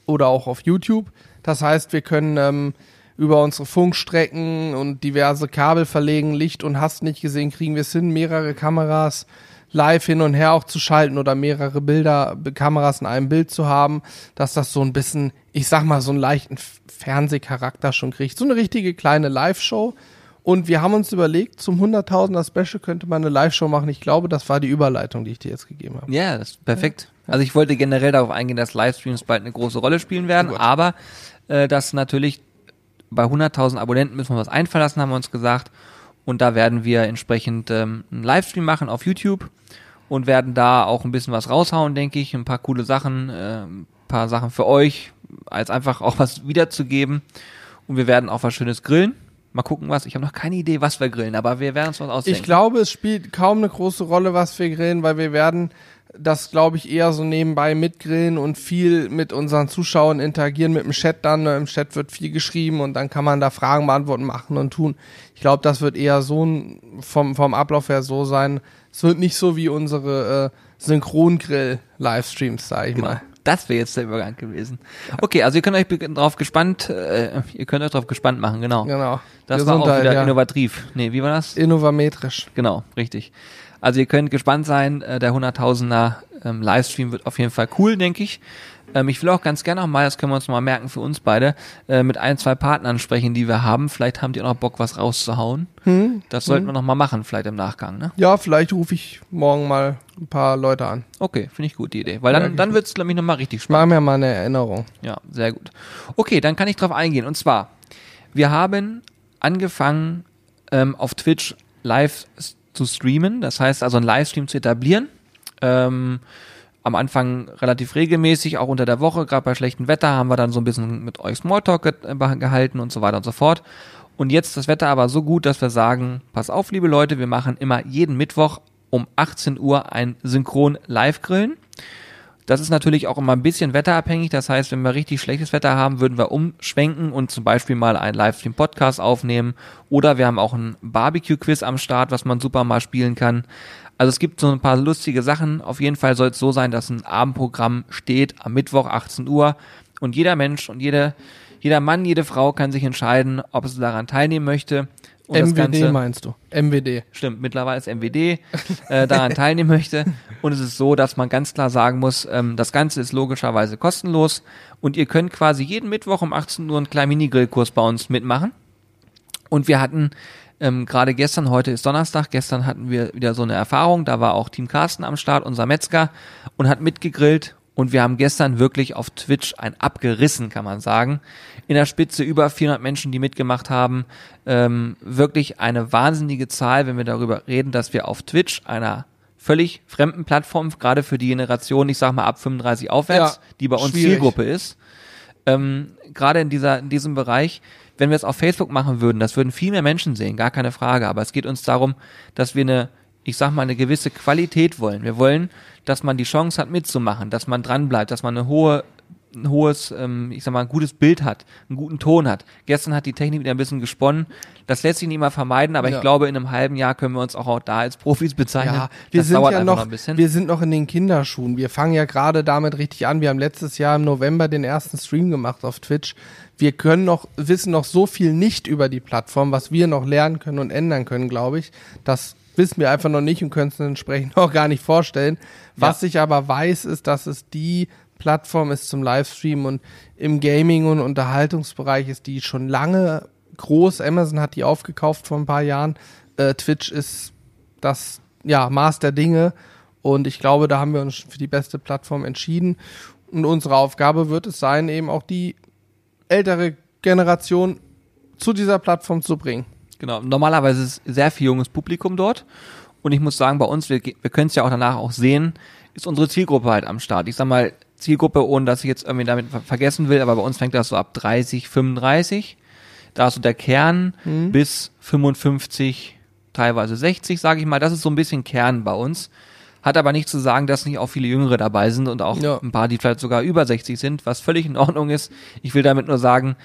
oder auch auf YouTube. Das heißt, wir können ähm, über unsere Funkstrecken und diverse Kabel verlegen, Licht und hast nicht gesehen, kriegen wir es hin, mehrere Kameras live hin und her auch zu schalten oder mehrere Bilder, Kameras in einem Bild zu haben, dass das so ein bisschen, ich sag mal, so einen leichten Fernsehcharakter schon kriegt. So eine richtige kleine Live-Show. Und wir haben uns überlegt, zum 100.000er Special könnte man eine Live-Show machen. Ich glaube, das war die Überleitung, die ich dir jetzt gegeben habe. Ja, das ist perfekt. Also ich wollte generell darauf eingehen, dass Livestreams bald eine große Rolle spielen werden, aber äh, dass natürlich bei 100.000 Abonnenten müssen wir was einfallen lassen, haben wir uns gesagt. Und da werden wir entsprechend ähm, einen Livestream machen auf YouTube und werden da auch ein bisschen was raushauen, denke ich. Ein paar coole Sachen, äh, ein paar Sachen für euch, als einfach auch was wiederzugeben. Und wir werden auch was Schönes grillen. Mal gucken, was. Ich habe noch keine Idee, was wir grillen, aber wir werden uns was ausdenken. Ich glaube, es spielt kaum eine große Rolle, was wir grillen, weil wir werden das glaube ich eher so nebenbei mitgrillen und viel mit unseren Zuschauern interagieren mit dem Chat dann. Ne? Im Chat wird viel geschrieben und dann kann man da Fragen beantworten, machen und tun. Ich glaube, das wird eher so vom, vom Ablauf her so sein. Es wird nicht so wie unsere äh, Synchrongrill-Livestreams, sag ich Genau. mal. Das wäre jetzt der Übergang gewesen. Okay, also ihr könnt euch drauf gespannt, äh, ihr könnt euch drauf gespannt machen, genau. Genau. Das war auch Gesundheit, wieder ja. innovativ. Nee, wie war das? Innovametrisch. Genau, richtig. Also ihr könnt gespannt sein, äh, der 100.000er ähm, Livestream wird auf jeden Fall cool, denke ich. Ähm, ich will auch ganz gerne noch mal, das können wir uns noch mal merken für uns beide, äh, mit ein, zwei Partnern sprechen, die wir haben. Vielleicht haben die auch noch Bock, was rauszuhauen. Hm? Das sollten wir noch mal machen, vielleicht im Nachgang, ne? Ja, vielleicht rufe ich morgen mal ein paar Leute an. Okay, finde ich gut, die Idee. Weil dann, dann wird's glaube ich, noch mal richtig Ich spannend. mache mir mal eine Erinnerung. Ja, sehr gut. Okay, dann kann ich drauf eingehen. Und zwar, wir haben angefangen, ähm, auf Twitch live zu streamen. Das heißt also, einen Livestream zu etablieren. Ähm, am Anfang relativ regelmäßig, auch unter der Woche, gerade bei schlechtem Wetter, haben wir dann so ein bisschen mit euch Smalltalk äh, gehalten und so weiter und so fort. Und jetzt das Wetter aber so gut, dass wir sagen, pass auf, liebe Leute, wir machen immer jeden Mittwoch um 18 Uhr ein Synchron Live-Grillen. Das ist natürlich auch immer ein bisschen wetterabhängig. Das heißt, wenn wir richtig schlechtes Wetter haben, würden wir umschwenken und zum Beispiel mal einen Livestream-Podcast aufnehmen. Oder wir haben auch ein Barbecue-Quiz am Start, was man super mal spielen kann. Also es gibt so ein paar lustige Sachen. Auf jeden Fall soll es so sein, dass ein Abendprogramm steht am Mittwoch 18 Uhr und jeder Mensch und jede, jeder Mann, jede Frau kann sich entscheiden, ob es daran teilnehmen möchte. Und MWD Ganze- meinst du? MWD. Stimmt, mittlerweile ist MWD äh, daran teilnehmen möchte. Und es ist so, dass man ganz klar sagen muss, ähm, das Ganze ist logischerweise kostenlos und ihr könnt quasi jeden Mittwoch um 18 Uhr einen kleinen Mini-Grillkurs bei uns mitmachen. Und wir hatten ähm, gerade gestern, heute ist Donnerstag, gestern hatten wir wieder so eine Erfahrung, da war auch Team Carsten am Start, unser Metzger, und hat mitgegrillt. Und wir haben gestern wirklich auf Twitch ein abgerissen, kann man sagen. In der Spitze über 400 Menschen, die mitgemacht haben. Ähm, wirklich eine wahnsinnige Zahl, wenn wir darüber reden, dass wir auf Twitch, einer völlig fremden Plattform, gerade für die Generation, ich sag mal ab 35 aufwärts, Ja, die bei uns schwierig. Zielgruppe ist, ähm, gerade in dieser in diesem Bereich, wenn wir es auf Facebook machen würden, das würden viel mehr Menschen sehen, gar keine Frage. Aber es geht uns darum, dass wir eine, ich sag mal, eine gewisse Qualität wollen. Wir wollen, dass man die Chance hat mitzumachen, dass man dran bleibt, dass man eine hohe ein hohes, ähm, ich sag mal, ein gutes Bild hat, einen guten Ton hat. Gestern hat die Technik wieder ein bisschen gesponnen. Das lässt sich nicht immer vermeiden, aber Ja. ich glaube, in einem halben Jahr können wir uns auch da als Profis bezeichnen. Ja, wir das sind dauert ja einfach noch, ein bisschen. wir sind noch in den Kinderschuhen. Wir fangen ja gerade damit richtig an. Wir haben letztes Jahr im November den ersten Stream gemacht auf Twitch. Wir können noch, wissen noch so viel nicht über die Plattform, was wir noch lernen können und ändern können, glaube ich. Das wissen wir einfach noch nicht und können es entsprechend auch gar nicht vorstellen. Was ich aber weiß, ist, dass es die Plattform ist zum Livestream und im Gaming- und Unterhaltungsbereich ist die schon lange groß. Amazon hat die aufgekauft vor ein paar Jahren. Äh, Twitch ist das ja, Maß der Dinge. Und ich glaube, da haben wir uns für die beste Plattform entschieden. Und unsere Aufgabe wird es sein, eben auch die ältere Generation zu dieser Plattform zu bringen. Genau, normalerweise ist sehr viel junges Publikum dort. Und ich muss sagen, bei uns, wir, wir können es ja auch danach auch sehen, ist unsere Zielgruppe halt am Start. Ich sag mal, Zielgruppe, ohne dass ich jetzt irgendwie damit ver vergessen will, aber bei uns fängt das so ab 30, 35. Da ist so der Kern bis 55, teilweise 60, sage ich mal. Das ist so ein bisschen Kern bei uns. Hat aber nicht zu sagen, dass nicht auch viele Jüngere dabei sind und auch Ja. ein paar, die vielleicht sogar über 60 sind, was völlig in Ordnung ist. Ich will damit nur sagen,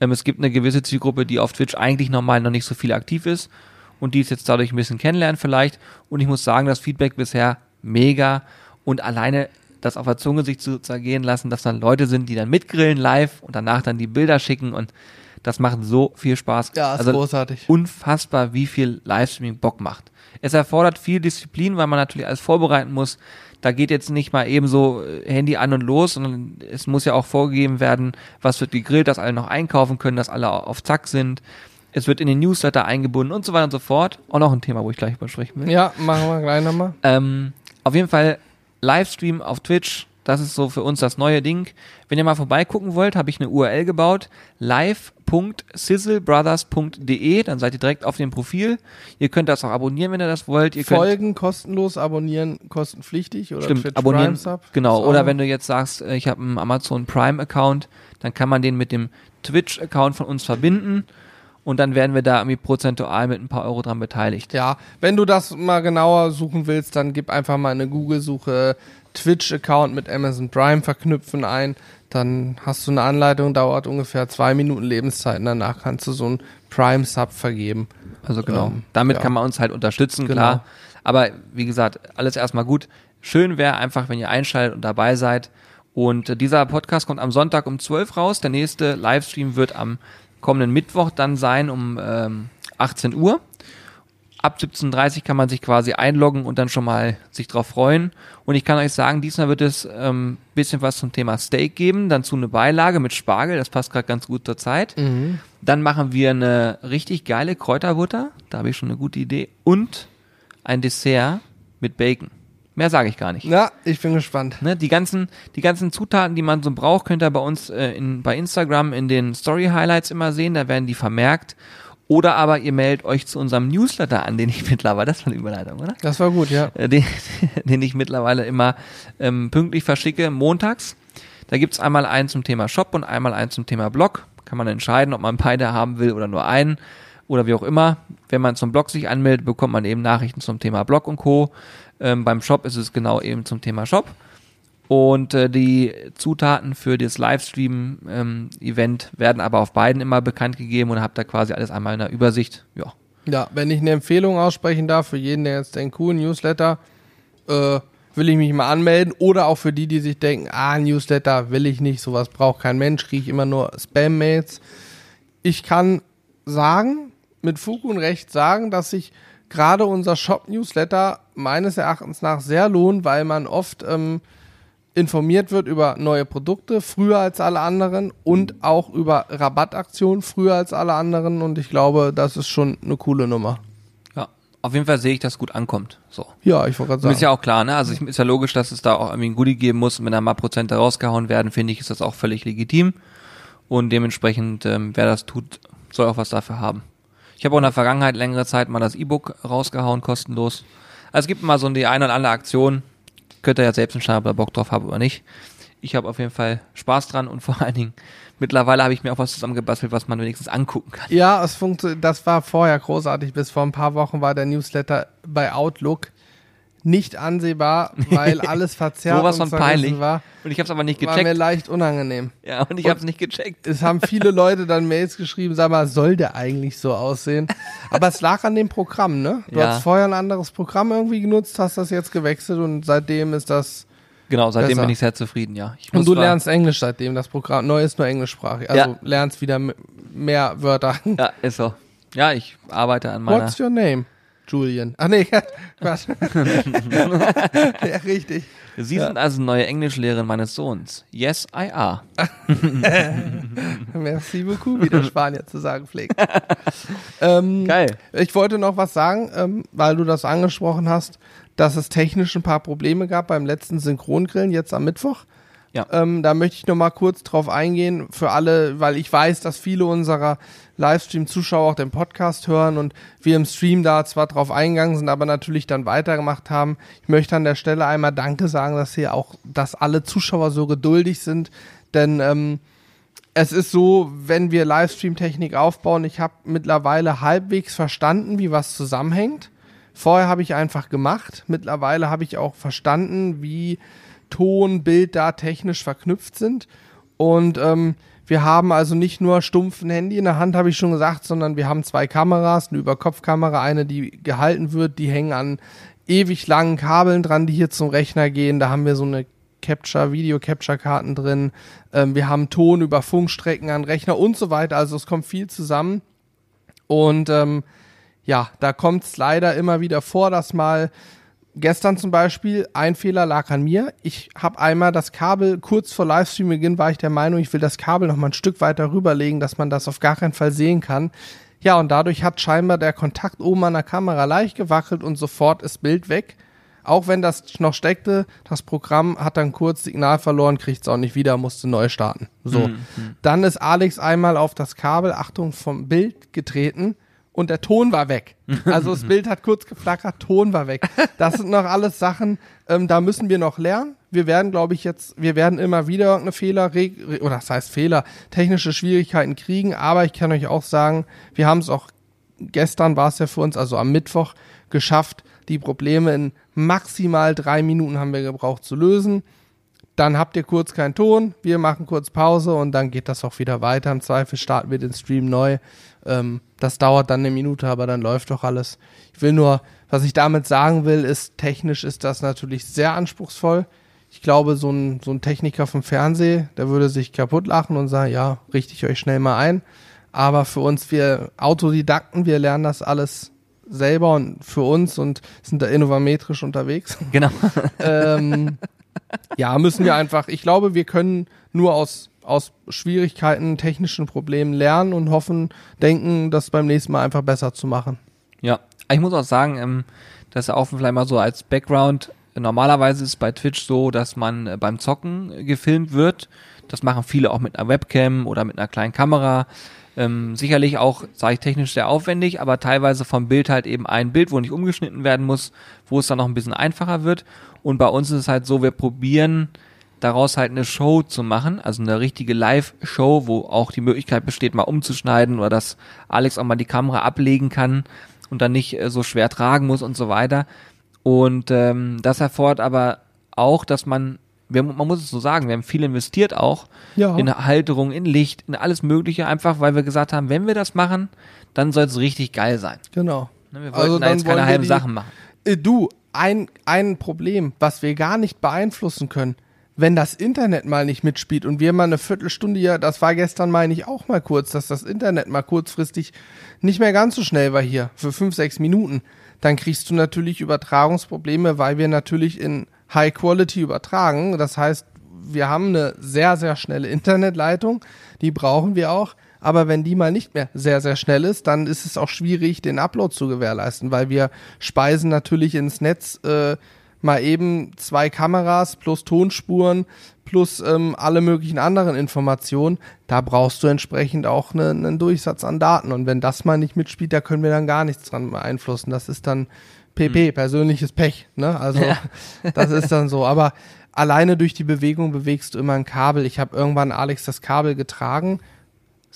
ähm, es gibt eine gewisse Zielgruppe, die auf Twitch eigentlich normal noch nicht so viel aktiv ist und die es jetzt dadurch ein bisschen kennenlernen vielleicht. Und ich muss sagen, das Feedback bisher mega und alleine das auf der Zunge sich zu zergehen lassen, dass dann Leute sind, die dann mitgrillen live und danach dann die Bilder schicken und das macht so viel Spaß. Ja, ist also großartig. unfassbar, wie viel Livestreaming Bock macht. Es erfordert viel Disziplin, weil man natürlich alles vorbereiten muss. Da geht jetzt nicht mal eben so äh, Handy an und los, sondern es muss ja auch vorgegeben werden, was wird gegrillt, dass alle noch einkaufen können, dass alle auf Zack sind. Es wird in den Newsletter eingebunden und so weiter und so fort. Auch noch ein Thema, wo ich gleich übersprechen will. Ja, machen wir gleich nochmal. Ähm, auf jeden Fall Livestream auf Twitch, das ist so für uns das neue Ding. Wenn ihr mal vorbeigucken wollt, habe ich eine URL gebaut, live.sizzlebrothers.de, dann seid ihr direkt auf dem Profil. Ihr könnt das auch abonnieren, wenn ihr das wollt. Ihr Folgen kostenlos, abonnieren kostenpflichtig oder Stimmt, Twitch abonnieren. Prime Sub. Genau, oder wenn du jetzt sagst, äh, ich habe einen Amazon Prime Account, dann kann man den mit dem Twitch Account von uns verbinden Und dann werden wir da irgendwie prozentual mit ein paar Euro dran beteiligt. Ja, wenn du das mal genauer suchen willst, dann gib einfach mal eine Google-Suche Twitch-Account mit Amazon Prime verknüpfen ein. Dann hast du eine Anleitung, dauert ungefähr zwei Minuten Lebenszeit. Und danach kannst du so ein Prime-Sub vergeben. Also genau. Ähm, Damit ja. kann man uns halt unterstützen, Genau. klar. Aber wie gesagt, alles erstmal gut. Schön wäre einfach, wenn ihr einschaltet und dabei seid. Und äh, dieser Podcast kommt am Sonntag um 12 raus. Der nächste Livestream wird am kommenden Mittwoch dann sein um ähm, 18 Uhr. Ab 17.30 Uhr kann man sich quasi einloggen und dann schon mal sich drauf freuen. Und ich kann euch sagen, diesmal wird es ähm, bisschen was zum Thema Steak geben, dann zu eine Beilage mit Spargel, das passt gerade ganz gut zur Zeit. Dann machen wir eine richtig geile Kräuterbutter, da habe ich schon eine gute Idee. Und ein Dessert mit Bacon. Mehr sage ich gar nicht. Ja, ich bin gespannt. Ne, die ganzen, die ganzen Zutaten, die man so braucht, könnt ihr bei uns äh, in, bei Instagram in den Story Highlights immer sehen. Da werden die vermerkt. Oder aber ihr meldet euch zu unserem Newsletter an, den ich mittlerweile, das war eine Überleitung, oder? Das war gut, ja. Äh, Den, den ich mittlerweile immer ähm, pünktlich verschicke, montags. Da gibt's einmal einen zum Thema Shop und einmal einen zum Thema Blog. Kann man entscheiden, ob man beide haben will oder nur einen oder wie auch immer. Wenn man zum Blog sich anmeldet, bekommt man eben Nachrichten zum Thema Blog und Co. Ähm, beim Shop ist es genau eben zum Thema Shop. Und äh, die Zutaten für das Livestream-Event werden aber auf beiden immer bekannt gegeben und habt da quasi alles einmal in der Übersicht. Ja, Ja, wenn ich eine Empfehlung aussprechen darf für jeden, der jetzt denkt, cool, Newsletter, äh, will ich mich mal anmelden. Oder auch für die, die sich denken, ah, Newsletter will ich nicht, sowas braucht kein Mensch, kriege ich immer nur Spam-Mails. Ich kann sagen, mit Fug und Recht sagen, dass sich gerade unser Shop-Newsletter meines Erachtens nach sehr lohnt, weil man oft ähm, informiert wird über neue Produkte, früher als alle anderen und auch über Rabattaktionen, früher als alle anderen. Und ich glaube, das ist schon eine coole Nummer. ja. Auf jeden Fall sehe ich, dass es gut ankommt. So. Ja, ich wollte gerade Das ist sagen. ja auch klar, ne? Also ich, ist ja logisch, dass es da auch irgendwie ein Goodie geben muss. Und wenn da mal Prozente rausgehauen werden, finde ich, ist das auch völlig legitim. Und dementsprechend, ähm, wer das tut, soll auch was dafür haben. Ich habe auch in der Vergangenheit längere Zeit mal das E-Book rausgehauen, kostenlos. Also es gibt mal so die eine oder andere Aktion. Könnt ihr ja selbst entscheiden, ob ihr Bock drauf habt oder nicht. Ich habe auf jeden Fall Spaß dran und vor allen Dingen, mittlerweile habe ich mir auch was zusammengebastelt, was man wenigstens angucken kann. Ja, es funktioniert. Das war vorher großartig. Bis vor ein paar Wochen war der Newsletter bei Outlook nicht ansehbar, weil alles verzerrt Sowas von peinlich. war. Und ich habe es aber nicht War mir gecheckt. leicht unangenehm. Ja, und ich habe es nicht gecheckt. Es haben viele Leute dann Mails geschrieben, sag mal, soll der eigentlich so aussehen? Aber es lag an dem Programm, ne? Du Ja. hast vorher ein anderes Programm irgendwie genutzt, hast das jetzt gewechselt und seitdem ist das. Genau, seitdem Besser. bin ich sehr zufrieden, ja. Und du lernst Englisch seitdem, das Programm neu ist nur englischsprachig. Also Ja. lernst wieder mehr Wörter. Ja, ist so. Ja, ich arbeite an meiner. What's your name? Julian. Ach nee, Quatsch. ja, richtig. Sie sind also neue Englischlehrerin meines Sohns. Yes, I are. Merci beaucoup, wie der Spanier zu sagen pflegt. ähm, Geil. Ich wollte noch was sagen, ähm, weil du das angesprochen hast, dass es technisch ein paar Probleme gab beim letzten Synchrongrillen, jetzt am Mittwoch. Ja. Ähm, da möchte ich noch mal kurz drauf eingehen für alle, weil ich weiß, dass viele unserer Livestream-Zuschauer auch den Podcast hören und wir im Stream da zwar drauf eingegangen sind, aber natürlich dann weitergemacht haben. Ich möchte an der Stelle einmal Danke sagen, dass hier auch, dass alle Zuschauer so geduldig sind, denn ähm, es ist so, wenn wir Livestream-Technik aufbauen, ich habe mittlerweile halbwegs verstanden, wie was zusammenhängt. Vorher habe ich einfach gemacht. Mittlerweile habe ich auch verstanden, wie Ton, Bild da technisch verknüpft sind. Und ähm, wir haben also nicht nur stumpf ein Handy in der Hand, habe ich schon gesagt, sondern wir haben zwei Kameras, eine Überkopfkamera, eine, die gehalten wird, die hängen an ewig langen Kabeln dran, die hier zum Rechner gehen. Da haben wir so eine Capture, Video-Capture-Karten drin. Ähm, wir haben Ton über Funkstrecken an Rechner und so weiter. Also es kommt viel zusammen. Und ähm, ja, da kommt es leider immer wieder vor, dass mal gestern zum Beispiel ein Fehler lag an mir. Ich habe einmal das Kabel kurz vor Livestream-Beginn war ich der Meinung, ich will das Kabel noch mal ein Stück weiter rüberlegen, dass man das auf gar keinen Fall sehen kann. Ja, und dadurch hat scheinbar der Kontakt oben an der Kamera leicht gewackelt und sofort ist Bild weg. Auch wenn das noch steckte, das Programm hat dann kurz Signal verloren, kriegt es auch nicht wieder, musste neu starten. So. Dann ist Alex einmal auf das Kabel, Achtung, vom Bild getreten und der Ton war weg. Also das Bild hat kurz geflackert, Ton war weg. Das sind noch alles Sachen, ähm, da müssen wir noch lernen. wir werden, glaube ich, jetzt, wir werden immer wieder irgendeine Fehler, oder das heißt Fehler, technische Schwierigkeiten kriegen, aber ich kann euch auch sagen, wir haben es auch gestern war es ja für uns, also am Mittwoch, geschafft, die Probleme in maximal drei Minuten haben wir gebraucht zu lösen. Dann habt ihr kurz keinen Ton, wir machen kurz Pause und dann geht das auch wieder weiter. Im Zweifel starten wir den Stream neu. Ähm, das dauert dann eine Minute, aber dann läuft doch alles. Ich will nur, was ich damit sagen will, ist, technisch ist das natürlich sehr anspruchsvoll. Ich glaube, so ein, so ein Techniker vom Fernsehen, der würde sich kaputt lachen und sagen, ja, richte ich euch schnell mal ein. Aber für uns, wir Autodidakten, wir lernen das alles selber und für uns und sind da innovametrisch unterwegs. Genau. ähm, ja, müssen wir einfach, ich glaube, wir können nur aus, aus Schwierigkeiten, technischen Problemen lernen und hoffen, denken, das beim nächsten Mal einfach besser zu machen. Ja, ich muss auch sagen, ähm, das ist auch vielleicht mal so als Background. Normalerweise ist es bei Twitch so, dass man äh, beim Zocken gefilmt wird. Das machen viele auch mit einer Webcam oder mit einer kleinen Kamera. Ähm, sicherlich auch, sage ich technisch sehr aufwendig, aber teilweise vom Bild halt eben ein Bild, wo nicht umgeschnitten werden muss, wo es dann noch ein bisschen einfacher wird. Und bei uns ist es halt so, wir probieren daraus halt eine Show zu machen, also eine richtige Live-Show, wo auch die Möglichkeit besteht, mal umzuschneiden oder dass Alex auch mal die Kamera ablegen kann und dann nicht äh, so schwer tragen muss und so weiter. Und ähm, das erfordert aber auch, dass man, wir, man muss es so sagen, wir haben viel investiert auch Ja. in Halterung, in Licht, in alles Mögliche, einfach weil wir gesagt haben, wenn wir das machen, dann soll es richtig geil sein. Genau. Ne, Wir wollten Also da dann jetzt keine wollen wir halben die- Sachen machen. Äh, Du, ein, ein Problem, was wir gar nicht beeinflussen können, wenn das Internet mal nicht mitspielt und wir mal eine Viertelstunde hier, das war gestern, meine ich, auch mal kurz, dass das Internet mal kurzfristig nicht mehr ganz so schnell war hier, für fünf, sechs Minuten, dann kriegst du natürlich Übertragungsprobleme, weil wir natürlich in High Quality übertragen. Das heißt, wir haben eine sehr, sehr schnelle Internetleitung, die brauchen wir auch. Aber wenn die mal nicht mehr sehr, sehr schnell ist, dann ist es auch schwierig, den Upload zu gewährleisten, weil wir speisen natürlich ins Netz äh, mal eben zwei Kameras plus Tonspuren plus ähm, alle möglichen anderen Informationen. Da brauchst du entsprechend auch ne- einen Durchsatz an Daten. Und wenn das mal nicht mitspielt, da können wir dann gar nichts dran beeinflussen. Das ist dann PP, persönliches Pech. Ne? Also Ja. das ist dann so. Aber alleine durch die Bewegung bewegst du immer ein Kabel. Ich habe irgendwann Alex das Kabel getragen.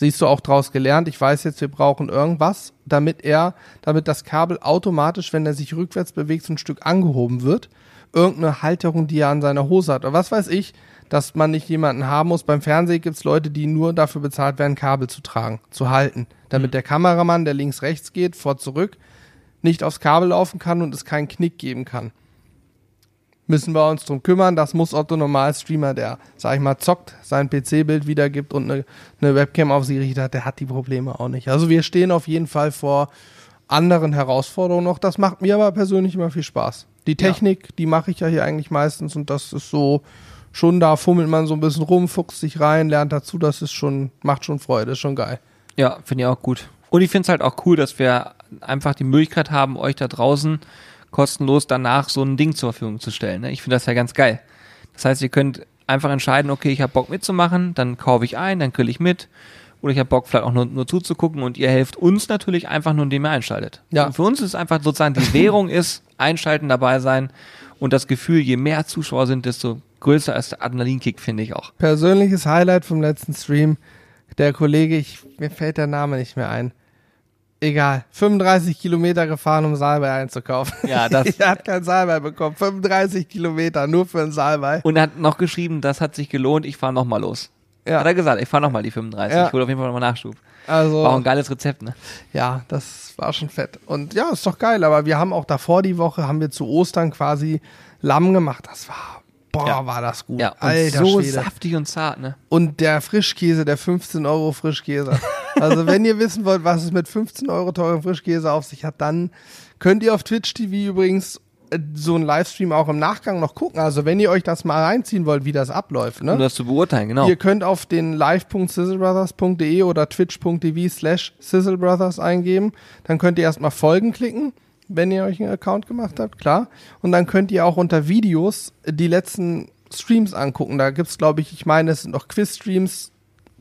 Siehst du auch draus gelernt. Ich weiß jetzt, wir brauchen irgendwas, damit er, damit das Kabel automatisch, wenn er sich rückwärts bewegt, so ein Stück angehoben wird. Irgendeine Halterung, die er an seiner Hose hat. Oder was weiß ich, dass man nicht jemanden haben muss. Beim Fernsehen gibt's Leute, die nur dafür bezahlt werden, Kabel zu tragen, zu halten. Damit der Kameramann, der links rechts geht, vor zurück, nicht aufs Kabel laufen kann und es keinen Knick geben kann. Müssen wir uns drum kümmern. Das muss Otto Normal-Streamer, der, sag ich mal, zockt, sein PC-Bild wiedergibt und eine, eine Webcam auf sich richtet hat, der hat die Probleme auch nicht. Also wir stehen auf jeden Fall vor anderen Herausforderungen noch. Das macht mir aber persönlich immer viel Spaß. Die Technik, die mache ich ja hier eigentlich meistens und das ist so, schon da fummelt man so ein bisschen rum, fuchst sich rein, lernt dazu, das ist schon, macht schon Freude, ist schon geil. Ja, finde ich auch gut. Und ich finde es halt auch cool, dass wir einfach die Möglichkeit haben, euch da draußen kostenlos danach so ein Ding zur Verfügung zu stellen. Ne? Ich finde das ja ganz geil. Das heißt, ihr könnt einfach entscheiden, okay, ich habe Bock mitzumachen, dann kaufe ich ein, dann grill ich mit. Oder ich habe Bock vielleicht auch nur, nur zuzugucken und ihr helft uns natürlich einfach nur, indem ihr einschaltet. Ja. Und für uns ist einfach sozusagen die Währung ist, einschalten, dabei sein und das Gefühl, je mehr Zuschauer sind, desto größer ist der Adrenalinkick, finde ich auch. Persönliches Highlight vom letzten Stream, der Kollege, ich, mir fällt der Name nicht mehr ein. Egal, 35 Kilometer gefahren, um Salbei einzukaufen. Ja, das- er hat kein Salbei bekommen. 35 Kilometer nur für ein Salbei. Und er hat noch geschrieben, das hat sich gelohnt, ich fahre nochmal los. Ja. Hat er gesagt, ich fahre nochmal die 35. Ja. Ich hole auf jeden Fall nochmal Nachschub. Also, War auch ein geiles Rezept, ne? ja, das war schon fett. Und ja, ist doch geil. Aber wir haben auch davor die Woche, haben wir zu Ostern quasi Lamm gemacht. Das war, boah, Ja. war das gut. Ja, Alter so Schwede. saftig und zart, ne? Und der Frischkäse, der 15 Euro Frischkäse. Also wenn ihr wissen wollt, was es mit 15 Euro teuren Frischkäse auf sich hat, dann könnt ihr auf Twitch TV übrigens äh, so einen Livestream auch im Nachgang noch gucken. Also wenn ihr euch das mal reinziehen wollt, wie das abläuft. Um Ne? das zu beurteilen, genau. Ihr könnt auf den live.sizzlebrothers.de oder twitch.tv slash sizzlebrothers eingeben. Dann könnt ihr erstmal Folgen klicken, wenn ihr euch einen Account gemacht habt, klar. Und dann könnt ihr auch unter Videos die letzten Streams angucken. Da gibt's, glaube ich, ich meine, es sind noch Quiz-Streams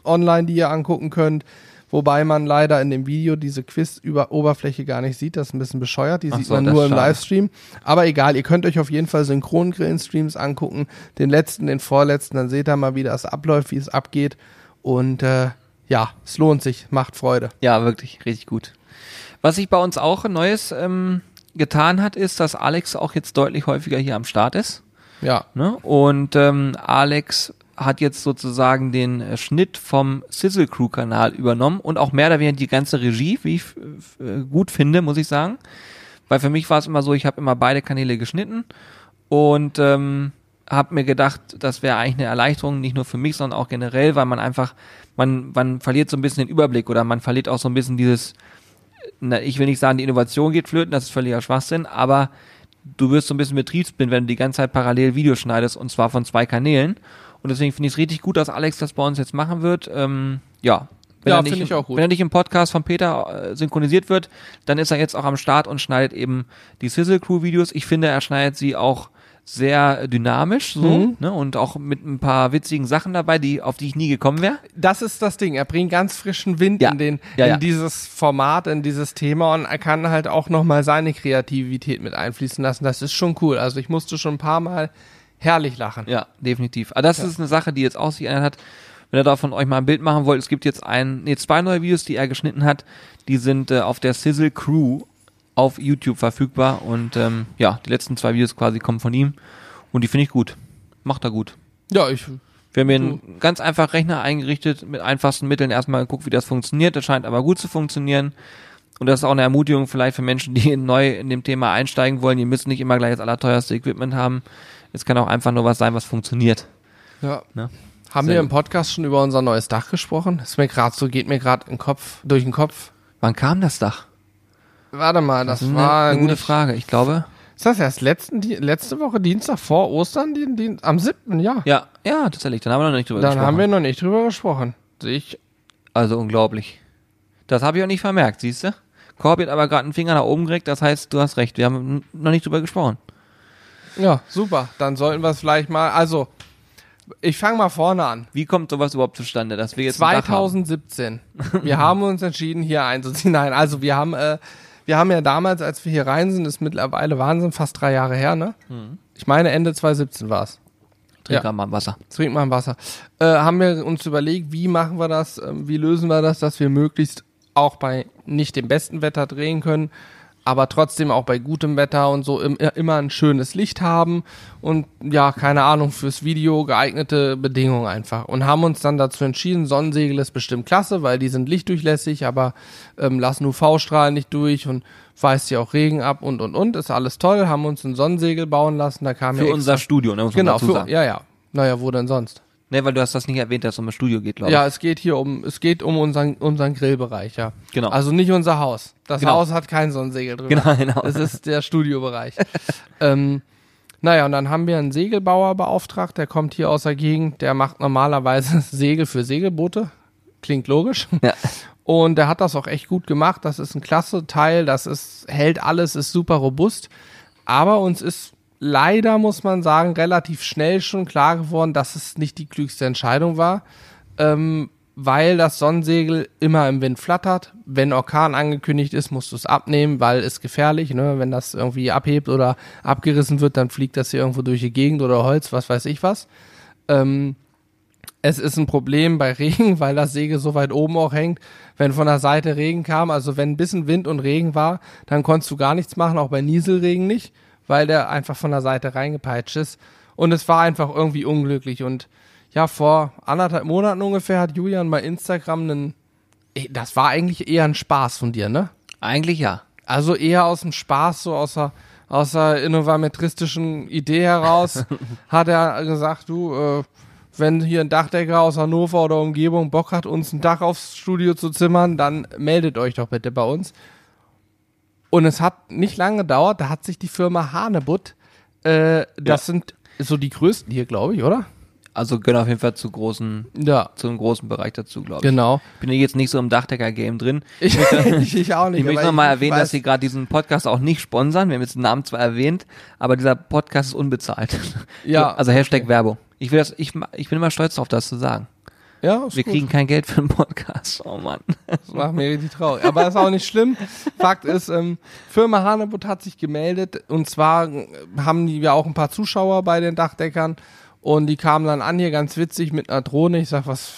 online, die ihr angucken könnt. wobei man leider in dem Video diese Quiz-Oberfläche gar nicht sieht. Das ist ein bisschen bescheuert, die Ach sieht so, man nur im. Livestream. Aber egal, ihr könnt euch auf jeden Fall Synchrongrillen-Streams angucken, den letzten, den vorletzten, dann seht ihr mal, wie das abläuft, wie es abgeht. Und äh, ja, es lohnt sich, macht Freude. Ja, wirklich, richtig gut. Was sich bei uns auch Neues ähm, getan hat, ist, dass Alex auch jetzt deutlich häufiger hier am Start ist. Ja, Ne? Und ähm, Alex hat jetzt sozusagen den äh, Schnitt vom Sizzle Crew Kanal übernommen und auch mehr oder weniger die ganze Regie, wie ich äh, gut finde, muss ich sagen. Weil für mich war es immer so, ich habe immer beide Kanäle geschnitten und ähm, habe mir gedacht, das wäre eigentlich eine Erleichterung, nicht nur für mich, sondern auch generell, weil man einfach, man, man verliert so ein bisschen den Überblick oder man verliert auch so ein bisschen dieses, na, ich will nicht sagen, die Innovation geht flöten, das ist völliger Schwachsinn, aber du wirst so ein bisschen betriebsblind, wenn du die ganze Zeit parallel Videos schneidest und zwar von zwei Kanälen. Und deswegen finde ich es richtig gut, dass Alex das bei uns jetzt machen wird. Ähm, ja. Wenn Ja, er nicht, finde ich auch gut. Wenn er nicht im Podcast von Peter äh, synchronisiert wird, dann ist er jetzt auch am Start und schneidet eben die Sizzle Crew Videos. Ich finde, er schneidet sie auch sehr dynamisch so Mhm. ne, und auch mit ein paar witzigen Sachen dabei, die auf die ich nie gekommen wäre. das ist das Ding. Er bringt ganz frischen Wind Ja. in, den, Ja, in ja. dieses Format, in dieses Thema und er kann halt auch nochmal seine Kreativität mit einfließen lassen. Das ist schon cool. Also ich musste schon ein paar Mal herrlich lachen. Ja, definitiv. Aber das ist eine Sache, die jetzt auch sich geändert hat. Wenn ihr da von euch mal ein Bild machen wollt, es gibt jetzt ein, nee, zwei neue Videos, die er geschnitten hat. Die sind äh, auf der Sizzle Crew auf YouTube verfügbar. Und ähm, ja, die letzten zwei Videos quasi kommen von ihm. Und die finde ich gut. Macht er gut. Ja, ich Wir haben mir einen ganz einfach Rechner eingerichtet, mit einfachsten Mitteln erstmal geguckt, wie das funktioniert. Das scheint aber gut zu funktionieren. Und das ist auch eine Ermutigung vielleicht für Menschen, die neu in dem Thema einsteigen wollen. Ihr müsst nicht immer gleich das allerteuerste Equipment haben. Es kann auch einfach nur was sein, was funktioniert. Ja. Ne? Haben Sehr wir im. Podcast schon über unser neues Dach gesprochen? Ist mir gerade so, geht mir gerade Kopf, durch den Kopf. Wann kam das Dach? Warte mal, das, Das ist eine, war eine gute Frage. Ich glaube. Ist das erst letzten, Di- letzte Woche Dienstag vor Ostern, die, die, am 7. Ja. Ja, ja, tatsächlich. Dann haben wir noch nicht drüber Dann gesprochen. haben wir noch nicht drüber gesprochen. Ich. also unglaublich. Das habe ich auch nicht vermerkt, siehst du? Corby hat aber gerade einen Finger nach oben gekriegt. Das heißt, du hast recht. Wir haben noch nicht drüber gesprochen. Ja, super. Dann sollten wir es vielleicht mal, also, ich fange mal vorne an. Wie kommt sowas überhaupt zustande, dass wir jetzt ein Dach haben? 2017. Wir haben uns entschieden, hier einzuziehen. Nein, also wir haben, äh, wir haben ja damals, als wir hier rein sind, ist mittlerweile Wahnsinn, fast drei Jahre her, ne? Mhm. Ich meine, Ende 2017 war es. Trink Ja. mal ein Wasser. Trink mal ein Wasser. Äh, haben wir uns überlegt, wie machen wir das, ähm, wie lösen wir das, dass wir möglichst auch bei nicht dem besten Wetter drehen können, aber trotzdem auch bei gutem Wetter und so im, immer ein schönes Licht haben und ja, keine Ahnung, fürs Video geeignete Bedingungen einfach. Und haben uns dann dazu entschieden, Sonnensegel ist bestimmt klasse, weil die sind lichtdurchlässig, aber ähm, lassen UV-Strahlen nicht durch und weist ja auch Regen ab und und und, ist alles toll, haben uns ein Sonnensegel bauen lassen, da kam Für ja unser Studio, ne, muss Genau, für, ja, ja. Naja, wo denn sonst? Ne, weil du hast das nicht erwähnt, dass es um das Studio geht, glaube Ja, es geht hier um, es geht um unseren, unseren Grillbereich, ja. Genau. Also nicht unser Haus. Das Genau. Haus hat kein Sonnensegel drüber. Genau, genau. Das ist der Studiobereich. ähm, naja, und dann haben wir einen Segelbauer beauftragt, der kommt hier aus der Gegend, der macht normalerweise Segel für Segelboote. Klingt logisch. ich. Ja. Und der hat das auch echt gut gemacht. Das ist ein klasse Teil, das ist, hält alles, ist super robust. Aber uns ist leider, muss man sagen, relativ schnell schon klar geworden, dass es nicht die klügste Entscheidung war, ähm, weil das Sonnensegel immer im Wind flattert. Wenn Orkan angekündigt ist, musst du es abnehmen, weil es gefährlich, ne? Wenn das irgendwie abhebt oder abgerissen wird, dann fliegt das hier irgendwo durch die Gegend oder Holz, was weiß ich was. Ähm, es ist ein Problem bei Regen, weil das Segel so weit oben auch hängt. Wenn von der Seite Regen kam, also wenn ein bisschen Wind und Regen war, dann konntest du gar nichts machen, auch bei Nieselregen nicht, weil der einfach von der Seite reingepeitscht ist. Und es war einfach irgendwie unglücklich. Und ja, vor anderthalb Monaten ungefähr hat Julian bei Instagram einen, Eh, das war eigentlich eher ein Spaß von dir, ne? Eigentlich ja. Also eher aus dem Spaß, so aus der, aus der innovametristischen Idee heraus, hat er gesagt, du, äh, wenn hier ein Dachdecker aus Hannover oder Umgebung Bock hat, uns ein Dach aufs Studio zu zimmern, dann meldet euch doch bitte bei uns. Und es hat nicht lange gedauert, da hat sich die Firma Hanebutt, äh, das sind so die größten hier, glaube ich, oder? Also gehören auf jeden Fall zu großen, Ja, zu einem großen Bereich dazu, glaube ich. genau. Bin ja jetzt nicht so im Dachdecker-Game drin. Ich, ich, ich auch nicht. Ich möchte aber noch mal ich erwähnen, weiß- dass sie gerade diesen Podcast auch nicht sponsern. Wir haben jetzt den Namen zwar erwähnt, aber dieser Podcast ist unbezahlt. Ja, Also Hashtag Werbung. Ich will das, ich, ich bin immer stolz darauf, das zu sagen. Ja, Wir gut. kriegen kein Geld für den Podcast. Oh Mann. Das macht mir richtig traurig. Aber ist auch nicht schlimm. Fakt ist, ähm, Firma Hanebut hat sich gemeldet und zwar äh, haben die ja auch ein paar Zuschauer bei den Dachdeckern und die kamen dann an hier ganz witzig mit einer Drohne. Ich sag, was,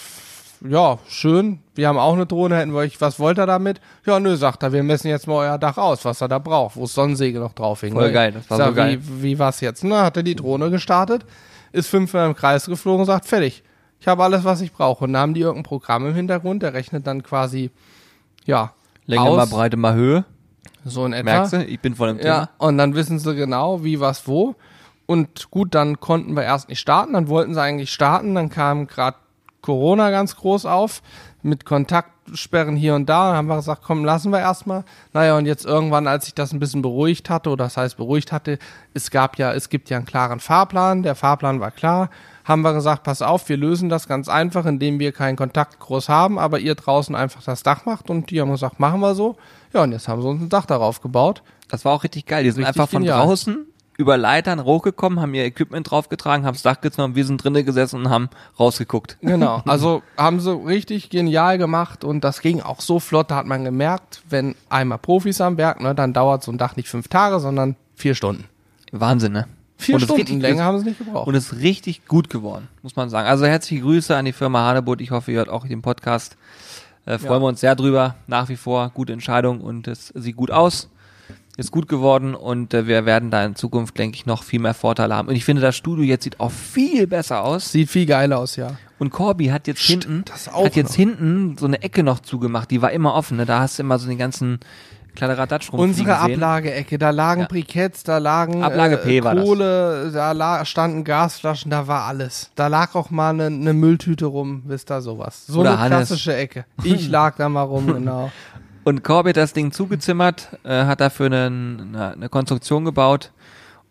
ja, schön. Wir haben auch eine Drohne, hätten wir euch, was wollt ihr damit? Ja, nö, sagt er, wir messen jetzt mal euer Dach aus, was er da braucht, wo das Sonnensegel noch drauf hing. Voll geil, das war Ich so sag, geil. Wie, wie war's jetzt? Na, hat er die Drohne gestartet, ist fünfmal im Kreis geflogen, sagt, fertig. Ich habe alles, was ich brauche. Und dann haben die irgendein Programm im Hintergrund, der rechnet dann quasi, ja, Länge aus, mal Breite mal Höhe. so in etwa. Merkst du? Ich bin voll im Thema. Ja, und dann wissen sie genau, wie, was, wo. Und gut, dann konnten wir erst nicht starten, dann wollten sie eigentlich starten, dann kam gerade Corona ganz groß auf, mit Kontaktsperren hier und da, dann haben wir gesagt, komm, lassen wir erstmal. Naja, und jetzt irgendwann, als ich das ein bisschen beruhigt hatte, oder das heißt beruhigt hatte, es gab ja, es gibt ja einen klaren Fahrplan, der Fahrplan war klar, haben wir gesagt, pass auf, wir lösen das ganz einfach, indem wir keinen Kontakt groß haben, aber ihr draußen einfach das Dach macht und die haben gesagt, machen wir so. Ja, und jetzt haben sie uns ein Dach darauf gebaut. Das war auch richtig geil. Die sind Richtig einfach von genial. draußen über Leitern hochgekommen, haben ihr Equipment draufgetragen, haben das Dach genommen, wir sind drinnen gesessen und haben rausgeguckt. Genau, also haben sie richtig genial gemacht und das ging auch so flott, da hat man gemerkt, wenn einmal Profis am Werk, ne, dann dauert so ein Dach nicht fünf Tage, sondern vier Stunden. Wahnsinn, ne? Vier Und es Stunden, richtig- länger haben sie nicht gebraucht. Und es ist richtig gut geworden, muss man sagen. Also herzliche Grüße an die Firma Hanebut. Ich hoffe, ihr hört auch den Podcast. Äh, freuen Ja. wir uns sehr drüber. Nach wie vor gute Entscheidung und es sieht gut aus. Ist gut geworden und äh, wir werden da in Zukunft, denke ich, noch viel mehr Vorteile haben. Und ich finde, das Studio jetzt sieht auch viel besser aus. Sieht viel geiler aus, ja. Und Corby hat jetzt Stimmt, hinten, das auch hat jetzt noch. hinten so eine Ecke noch zugemacht. Die war immer offen. Ne? Da hast du immer so den ganzen Kladderadatsch rumfliegen Unsere. Ablageecke, da lagen Ja. Briketts, da lagen Ablage P äh. Kohle, da la standen Gasflaschen, da war alles. Da lag auch mal eine ne Mülltüte rum, wisst ihr sowas. So Oder eine Hannes. klassische Ecke. Ich lag da mal rum, genau. Und Corby hat das Ding zugezimmert, äh, hat dafür eine, eine, eine Konstruktion gebaut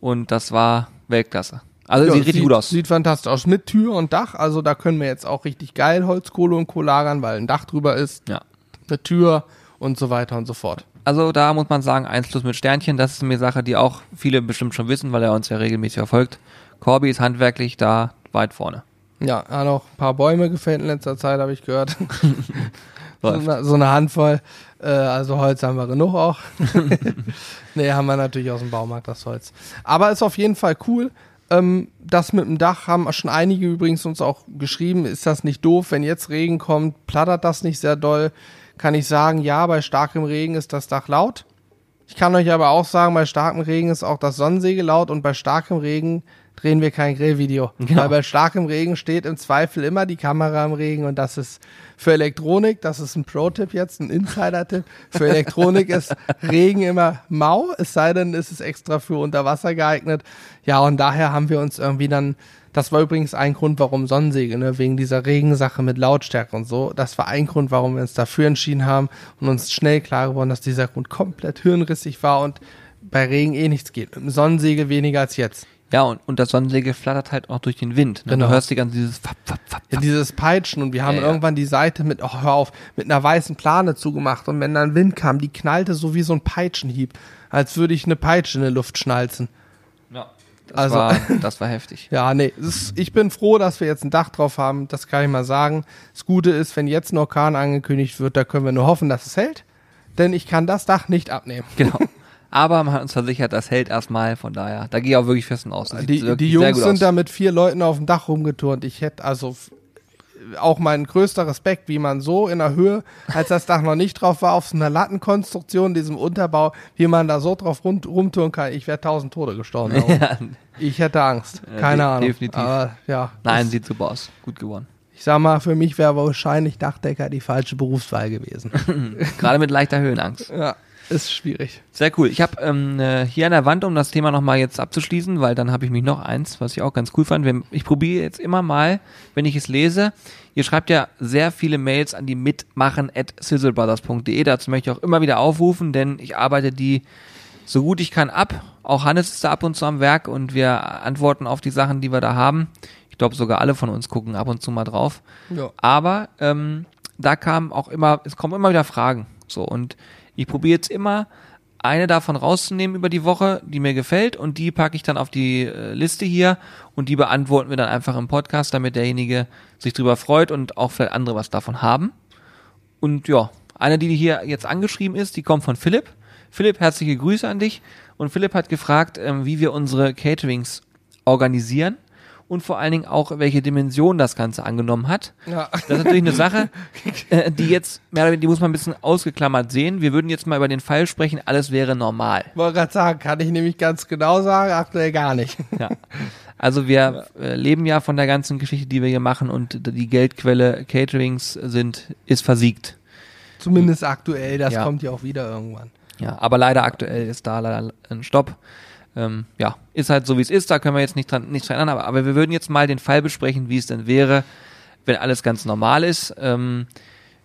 und das war Weltklasse. Also Ja, sieht richtig gut aus. Sieht fantastisch aus. Mit Tür und Dach. Also da können wir jetzt auch richtig geil Holzkohle und Co. lagern, weil ein Dach drüber ist, Ja. eine Tür und so weiter und so fort. Also da muss man sagen, eins plus mit Sternchen, das ist eine Sache, die auch viele bestimmt schon wissen, weil er uns ja regelmäßig verfolgt. Corby ist handwerklich da weit vorne. Ja, hat auch ein paar Bäume gefällt in letzter Zeit, habe ich gehört. so, eine, so eine Handvoll. Äh, also Holz haben wir genug auch. nee, haben wir natürlich aus dem Baumarkt das Holz. Aber ist auf jeden Fall cool. Ähm, das mit dem Dach haben schon einige übrigens uns auch geschrieben. Ist das nicht doof, wenn jetzt Regen kommt? Plattert das nicht sehr doll? Kann ich sagen, ja, bei starkem Regen ist das Dach laut. Ich kann euch aber auch sagen, bei starkem Regen ist auch das Sonnensegel laut und bei starkem Regen drehen wir kein Grillvideo. Genau. Weil bei starkem Regen steht im Zweifel immer die Kamera im Regen und das ist für Elektronik, das ist ein Pro-Tipp jetzt, ein Insider-Tipp. Für Elektronik ist Regen immer mau, es sei denn, es ist extra für unter Wasser geeignet. Ja, und daher haben wir uns irgendwie dann, das war übrigens ein Grund, warum Sonnensegel, ne, wegen dieser Regensache mit Lautstärke und so. Das war ein Grund, warum wir uns dafür entschieden haben und uns schnell klar geworden, dass dieser Grund komplett hirnrissig war und bei Regen eh nichts geht. Mit dem Sonnensegel weniger als jetzt. Ja, und, und das Sonnensegel flattert halt auch durch den Wind. Ne? Genau. Du hörst die ganze dieses Fapp, Fapp, Fapp, Ja, dieses Peitschen und wir haben Ja, irgendwann die Seite mit, oh, hör auf, mit einer weißen Plane zugemacht und wenn dann Wind kam, die knallte so wie so ein Peitschenhieb, als würde ich eine Peitsche in der Luft schnalzen. Ja, das, Also- war, das war heftig. Ja, nee, ist, ich bin froh, dass wir jetzt ein Dach drauf haben, das kann ich mal sagen. Das Gute ist, wenn jetzt ein Orkan angekündigt wird, da können wir nur hoffen, dass es hält, denn ich kann das Dach nicht abnehmen. Genau. Aber man hat uns versichert, das hält erstmal, von daher, da gehe ich auch wirklich fest aus. Die, die Jungs sind da mit vier Leuten auf dem Dach rumgeturnt. Ich hätte also auch mein größter Respekt, wie man so in der Höhe, als das Dach noch nicht drauf war, auf so einer Lattenkonstruktion, diesem Unterbau, wie man da so drauf rum, rumtouren kann. Ich wäre tausend Tode gestorben. ja, Ich hätte Angst. Ja, Keine de- Ahnung. definitiv. Aber ja. nein, sieht super aus. Gut geworden. Ich sag mal, für mich wäre wahrscheinlich Dachdecker die falsche Berufswahl gewesen. Gerade mit leichter Höhenangst. ja, ist schwierig. Sehr cool. Ich habe ähm, äh, hier an der Wand, um das Thema nochmal jetzt abzuschließen, weil dann habe ich mich noch eins, was ich auch ganz cool fand. Ich probiere jetzt immer mal, wenn ich es lese, ihr schreibt ja sehr viele Mails an die mitmachen at sizzlebrothers.de. Dazu möchte ich auch immer wieder aufrufen, denn ich arbeite die so gut ich kann ab. Auch Hannes ist da ab und zu am Werk und wir antworten auf die Sachen, die wir da haben. Ich glaube, sogar alle von uns gucken ab und zu mal drauf. Ja. Aber ähm, da kam auch immer, es kommen immer wieder Fragen. So und ich probiere jetzt immer eine davon rauszunehmen über die Woche, die mir gefällt und die packe ich dann auf die äh, Liste hier und die beantworten wir dann einfach im Podcast, damit derjenige sich drüber freut und auch vielleicht andere was davon haben. Und ja, eine, die hier jetzt angeschrieben ist, die kommt von Philipp. Philipp, herzliche Grüße an dich. Und Philipp hat gefragt, ähm, wie wir unsere Caterings organisieren und vor allen Dingen auch, welche Dimension das Ganze angenommen hat. Ja. Das ist natürlich eine Sache, äh, die jetzt, mehr oder weniger, die muss man ein bisschen ausgeklammert sehen. Wir würden jetzt mal über den Fall sprechen, alles wäre normal. Wollte gerade sagen, kann ich nämlich ganz genau sagen, aktuell gar nicht. Ja. Also wir äh, leben ja von der ganzen Geschichte, die wir hier machen und die Geldquelle Caterings sind, ist versiegt. Zumindest aktuell, das Ja. kommt ja auch wieder irgendwann. Ja, aber leider aktuell ist da leider ein Stopp. Ähm, ja, ist halt so wie es ist, da können wir jetzt nicht dran, nichts dran aber, aber wir würden jetzt mal den Fall besprechen, wie es denn wäre, wenn alles ganz normal ist. Ähm,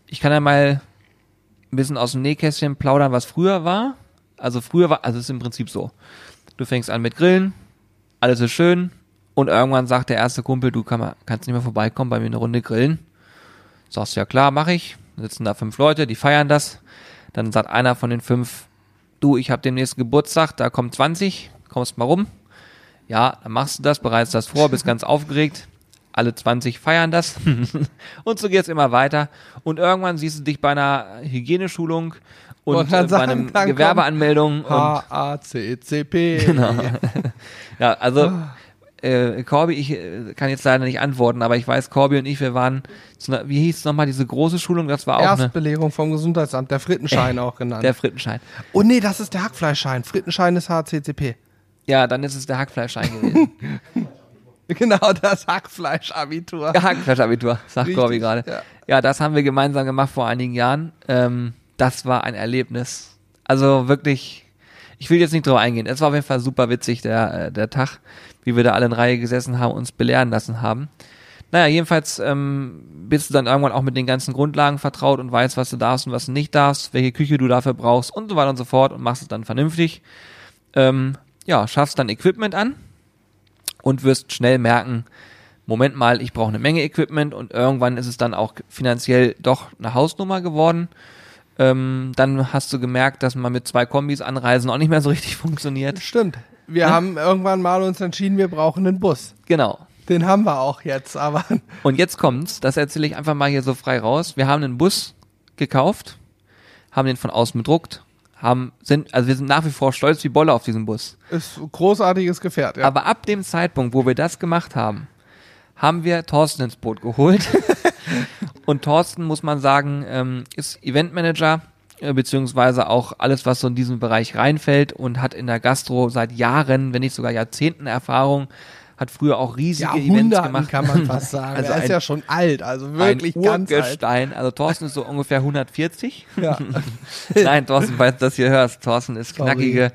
ich kann ja mal ein bisschen aus dem Nähkästchen plaudern, was früher war. Also früher war, also es ist im Prinzip so. Du fängst an mit Grillen, alles ist schön und irgendwann sagt der erste Kumpel, du kann, kannst nicht mehr vorbeikommen, bei mir eine Runde grillen. Sagst du, ja klar, mache ich. Dann sitzen da fünf Leute, die feiern das. Dann sagt einer von den fünf, du, ich habe demnächst Geburtstag, da kommen 20, kommst mal rum. Ja, dann machst du das, bereitest das vor, bist ganz aufgeregt. Alle 20 feiern das. und so geht's immer weiter. Und irgendwann siehst du dich bei einer Hygieneschulung und äh, bei einem Gewerbeanmeldung. H-A-C-C-P. Genau. ja, also äh, Corby, ich äh, kann jetzt leider nicht antworten, aber ich weiß, Corby und ich, wir waren, zu einer, wie hieß nochmal diese große Schulung? Das war auch eine, Erstbelehrung vom Gesundheitsamt, der Frittenschein auch genannt. der Frittenschein. oh nee, das ist der Hackfleischschein. Frittenschein ist HCCP. Ja, dann ist es der Hackfleischschein gewesen. Genau, das Hackfleischabitur. Ja, Hackfleischabitur, sagt Corby gerade. ja. Ja. das haben wir gemeinsam gemacht vor einigen Jahren. Ähm, das war ein Erlebnis. Also wirklich, ich will jetzt nicht drauf eingehen. Es war auf jeden Fall super witzig, der, äh, der Tag, wie wir da alle in Reihe gesessen haben, uns belehren lassen haben. Naja, jedenfalls ähm, bist du dann irgendwann auch mit den ganzen Grundlagen vertraut und weißt, was du darfst und was du nicht darfst, welche Küche du dafür brauchst und so weiter und so fort und machst es dann vernünftig. Ähm, ja, schaffst dann Equipment an und wirst schnell merken, Moment mal, ich brauche eine Menge Equipment und irgendwann ist es dann auch finanziell doch eine Hausnummer geworden. Ähm, dann hast du gemerkt, dass man mit zwei Kombis anreisen auch nicht mehr so richtig funktioniert. Stimmt. Wir haben irgendwann mal uns entschieden, wir brauchen einen Bus. Genau. Den haben wir auch jetzt, aber Und jetzt kommt's, das erzähle ich einfach mal hier so frei raus. Wir haben einen Bus gekauft, haben den von außen bedruckt, haben, sind, also wir sind nach wie vor stolz wie Bolle auf diesen Bus. ist ein großartiges Gefährt. Ja. Aber ab dem Zeitpunkt, wo wir das gemacht haben, haben wir Thorsten ins Boot geholt. und Thorsten, muss man sagen, ähm, ist Eventmanager, äh, beziehungsweise auch alles, was so in diesen Bereich reinfällt und hat in der Gastro seit Jahren, wenn nicht sogar Jahrzehnten Erfahrung, hat früher auch riesige Events gemacht. kann man fast sagen. Also er ist ja schon alt, also wirklich ein ganz alt. Urgestein. Also Thorsten ist so ungefähr 140. Ja. Nein, Thorsten, falls du das hier hörst, Thorsten ist Sorry. knackige,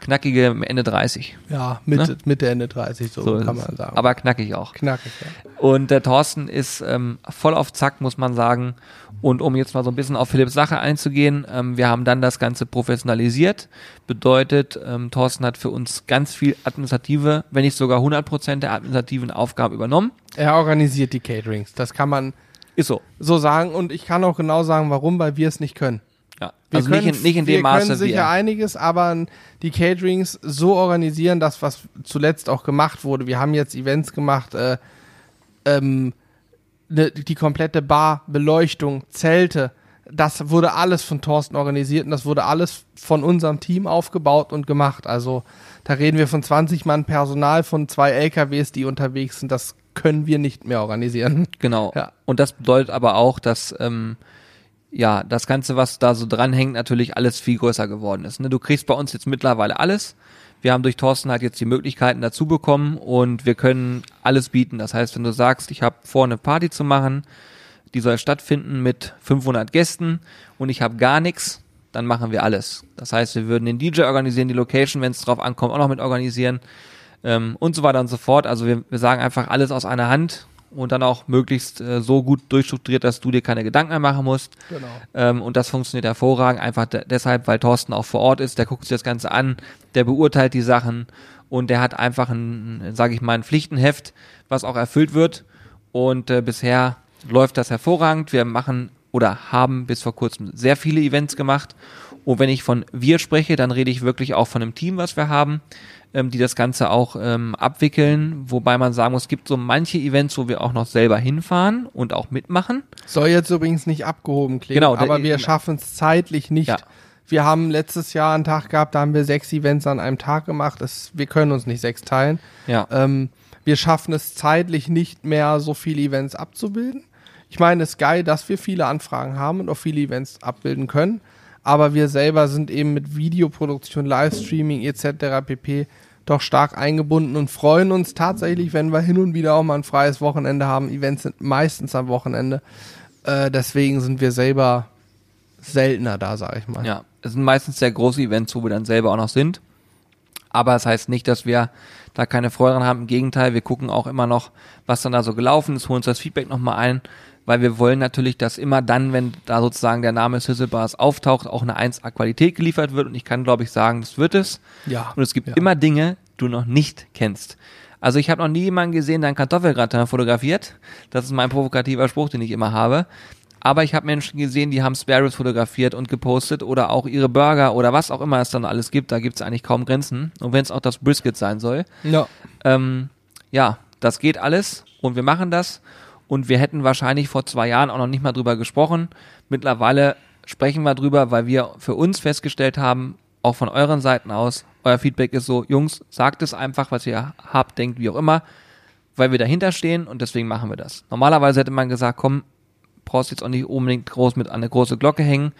knackige Ende 30. ja, Mitte, Mitte, Ende 30, so, Ne? So kann man sagen. Aber knackig auch. knackig, ja. Und der Thorsten ist ähm, voll auf Zack, muss man sagen. Und um jetzt mal so ein bisschen auf Philipps Sache einzugehen, ähm, wir haben dann das Ganze professionalisiert. Bedeutet, ähm, Thorsten hat für uns ganz viel administrative, wenn nicht sogar 100% der administrativen Aufgaben übernommen. Er organisiert die Caterings. Das kann man Ist so. so sagen. Und ich kann auch genau sagen, warum, weil wir es nicht können. Ja. Wir also können, nicht in, nicht in dem wir Maße können wie sicher er. einiges, aber die Caterings so organisieren, das was zuletzt auch gemacht wurde. Wir haben jetzt Events gemacht, äh, ähm, ne, die komplette Bar, Beleuchtung, Zelte. Das wurde alles von Thorsten organisiert und das wurde alles von unserem Team aufgebaut und gemacht. Also da reden wir von 20 Mann Personal, von zwei LKWs, die unterwegs sind. Das können wir nicht mehr organisieren. Genau. Ja. Und das bedeutet aber auch, dass ähm, ja das Ganze, was da so dranhängt, natürlich alles viel größer geworden ist. Ne? Du kriegst bei uns jetzt mittlerweile alles. Wir haben durch Thorsten halt jetzt die Möglichkeiten dazu bekommen und wir können alles bieten. Das heißt, wenn du sagst, ich habe vor, eine Party zu machen, die soll stattfinden mit 500 Gästen und ich habe gar nichts, dann machen wir alles. Das heißt, wir würden den DJ organisieren, die Location, wenn es drauf ankommt, auch noch mit organisieren ähm, und so weiter und so fort. Also wir, wir sagen einfach alles aus einer Hand und dann auch möglichst äh, so gut durchstrukturiert, dass du dir keine Gedanken mehr machen musst. Genau. Ähm, und das funktioniert hervorragend, einfach de deshalb, weil Thorsten auch vor Ort ist, der guckt sich das Ganze an, der beurteilt die Sachen und der hat einfach ein, sage ich mal, ein Pflichtenheft, was auch erfüllt wird. Und äh, bisher läuft das hervorragend. Wir machen oder haben bis vor kurzem sehr viele Events gemacht. Und wenn ich von wir spreche, dann rede ich wirklich auch von einem Team, was wir haben, ähm, die das Ganze auch ähm, abwickeln. Wobei man sagen muss, es gibt so manche Events, wo wir auch noch selber hinfahren und auch mitmachen. Soll jetzt übrigens nicht abgehoben klingen, Genau, aber der- wir schaffen es zeitlich nicht. Ja. Wir haben letztes Jahr einen Tag gehabt, da haben wir sechs Events an einem Tag gemacht. Das, wir können uns nicht sechs teilen. Ja. Ähm, wir schaffen es zeitlich nicht mehr, so viele Events abzubilden. Ich meine, es ist geil, dass wir viele Anfragen haben und auch viele Events abbilden können. Aber wir selber sind eben mit Videoproduktion, Livestreaming etc. pp. doch stark eingebunden und freuen uns tatsächlich, wenn wir hin und wieder auch mal ein freies Wochenende haben. Events sind meistens am Wochenende. Äh, deswegen sind wir selber seltener da, sag ich mal. Ja, es sind meistens sehr große Events, wo wir dann selber auch noch sind. Aber es heißt nicht, dass wir da keine Freude dran haben. Im Gegenteil, wir gucken auch immer noch, was dann da so gelaufen ist, holen uns das Feedback nochmal ein, weil wir wollen natürlich, dass immer dann, wenn da sozusagen der Name Sizzle Bars auftaucht, auch eine 1A-Qualität geliefert wird. Und ich kann, glaube ich, sagen, das wird es. Ja. Und es gibt ja. immer Dinge, die du noch nicht kennst. Also ich habe noch nie jemanden gesehen, der einen Kartoffelgratin fotografiert. Das ist mein provokativer Spruch, den ich immer habe. Aber ich habe Menschen gesehen, die haben Spare Ribs fotografiert und gepostet oder auch ihre Burger oder was auch immer es dann alles gibt. Da gibt es eigentlich kaum Grenzen. Und wenn es auch das Brisket sein soll. Ja. Ähm, ja, das geht alles und wir machen das. Und wir hätten wahrscheinlich vor zwei Jahren auch noch nicht mal drüber gesprochen. Mittlerweile sprechen wir drüber, weil wir für uns festgestellt haben, auch von euren Seiten aus, euer Feedback ist so, Jungs, sagt es einfach, was ihr habt, denkt, wie auch immer, weil wir dahinter stehen und deswegen machen wir das. Normalerweise hätte man gesagt, komm, brauchst jetzt auch nicht unbedingt groß mit an eine große Glocke hängen.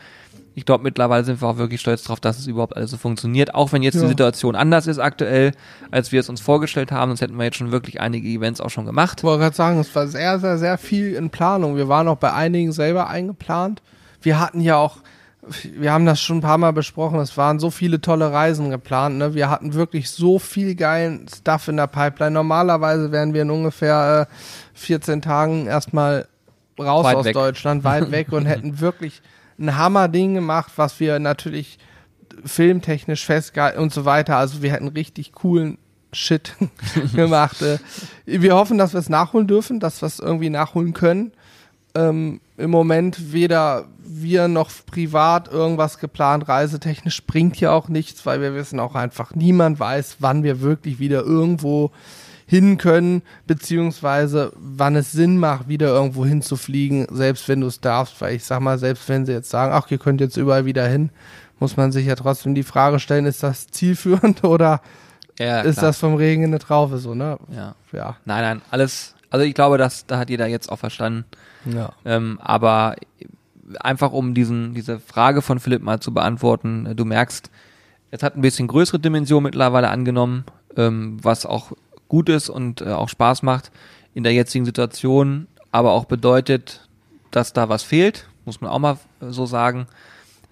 Ich glaube, mittlerweile sind wir auch wirklich stolz darauf, dass es überhaupt alles so funktioniert. Auch wenn jetzt Ja. die Situation anders ist aktuell, als wir es uns vorgestellt haben, sonst hätten wir jetzt schon wirklich einige Events auch schon gemacht. Ich wollte gerade sagen, es war sehr, sehr, sehr viel in Planung. Wir waren auch bei einigen selber eingeplant. Wir hatten ja auch, wir haben das schon ein paar Mal besprochen, es waren so viele tolle Reisen geplant. Ne? Wir hatten wirklich so viel geilen Stuff in der Pipeline. Normalerweise wären wir in ungefähr äh, 14 Tagen erstmal raus Weit aus weg. Deutschland, weit weg und hätten wirklich ein Hammerding gemacht, was wir natürlich filmtechnisch festgehalten und so weiter. Also wir hätten richtig coolen Shit gemacht. Äh, Wir hoffen, dass wir es nachholen dürfen, dass wir es irgendwie nachholen können. Ähm, Im Moment weder wir noch privat irgendwas geplant, reisetechnisch bringt ja auch nichts, weil wir wissen auch einfach, niemand weiß, wann wir wirklich wieder irgendwo hin können, beziehungsweise wann es Sinn macht, wieder irgendwo hinzufliegen, selbst wenn du es darfst, weil ich sag mal, selbst wenn sie jetzt sagen, ach, ihr könnt jetzt überall wieder hin, muss man sich ja trotzdem die Frage stellen, ist das zielführend oder Ja, ist das vom Regen in eine Traufe so, ne? Ja. Ja. Nein, nein, alles, also ich glaube, dass da hat jeder jetzt auch verstanden. Ja. Ähm, aber einfach um diesen, diese Frage von Philipp mal zu beantworten, äh, du merkst, es hat ein bisschen größere Dimension mittlerweile angenommen, ähm, was auch gut ist und äh, auch Spaß macht in der jetzigen Situation, aber auch bedeutet, dass da was fehlt, muss man auch mal äh, so sagen.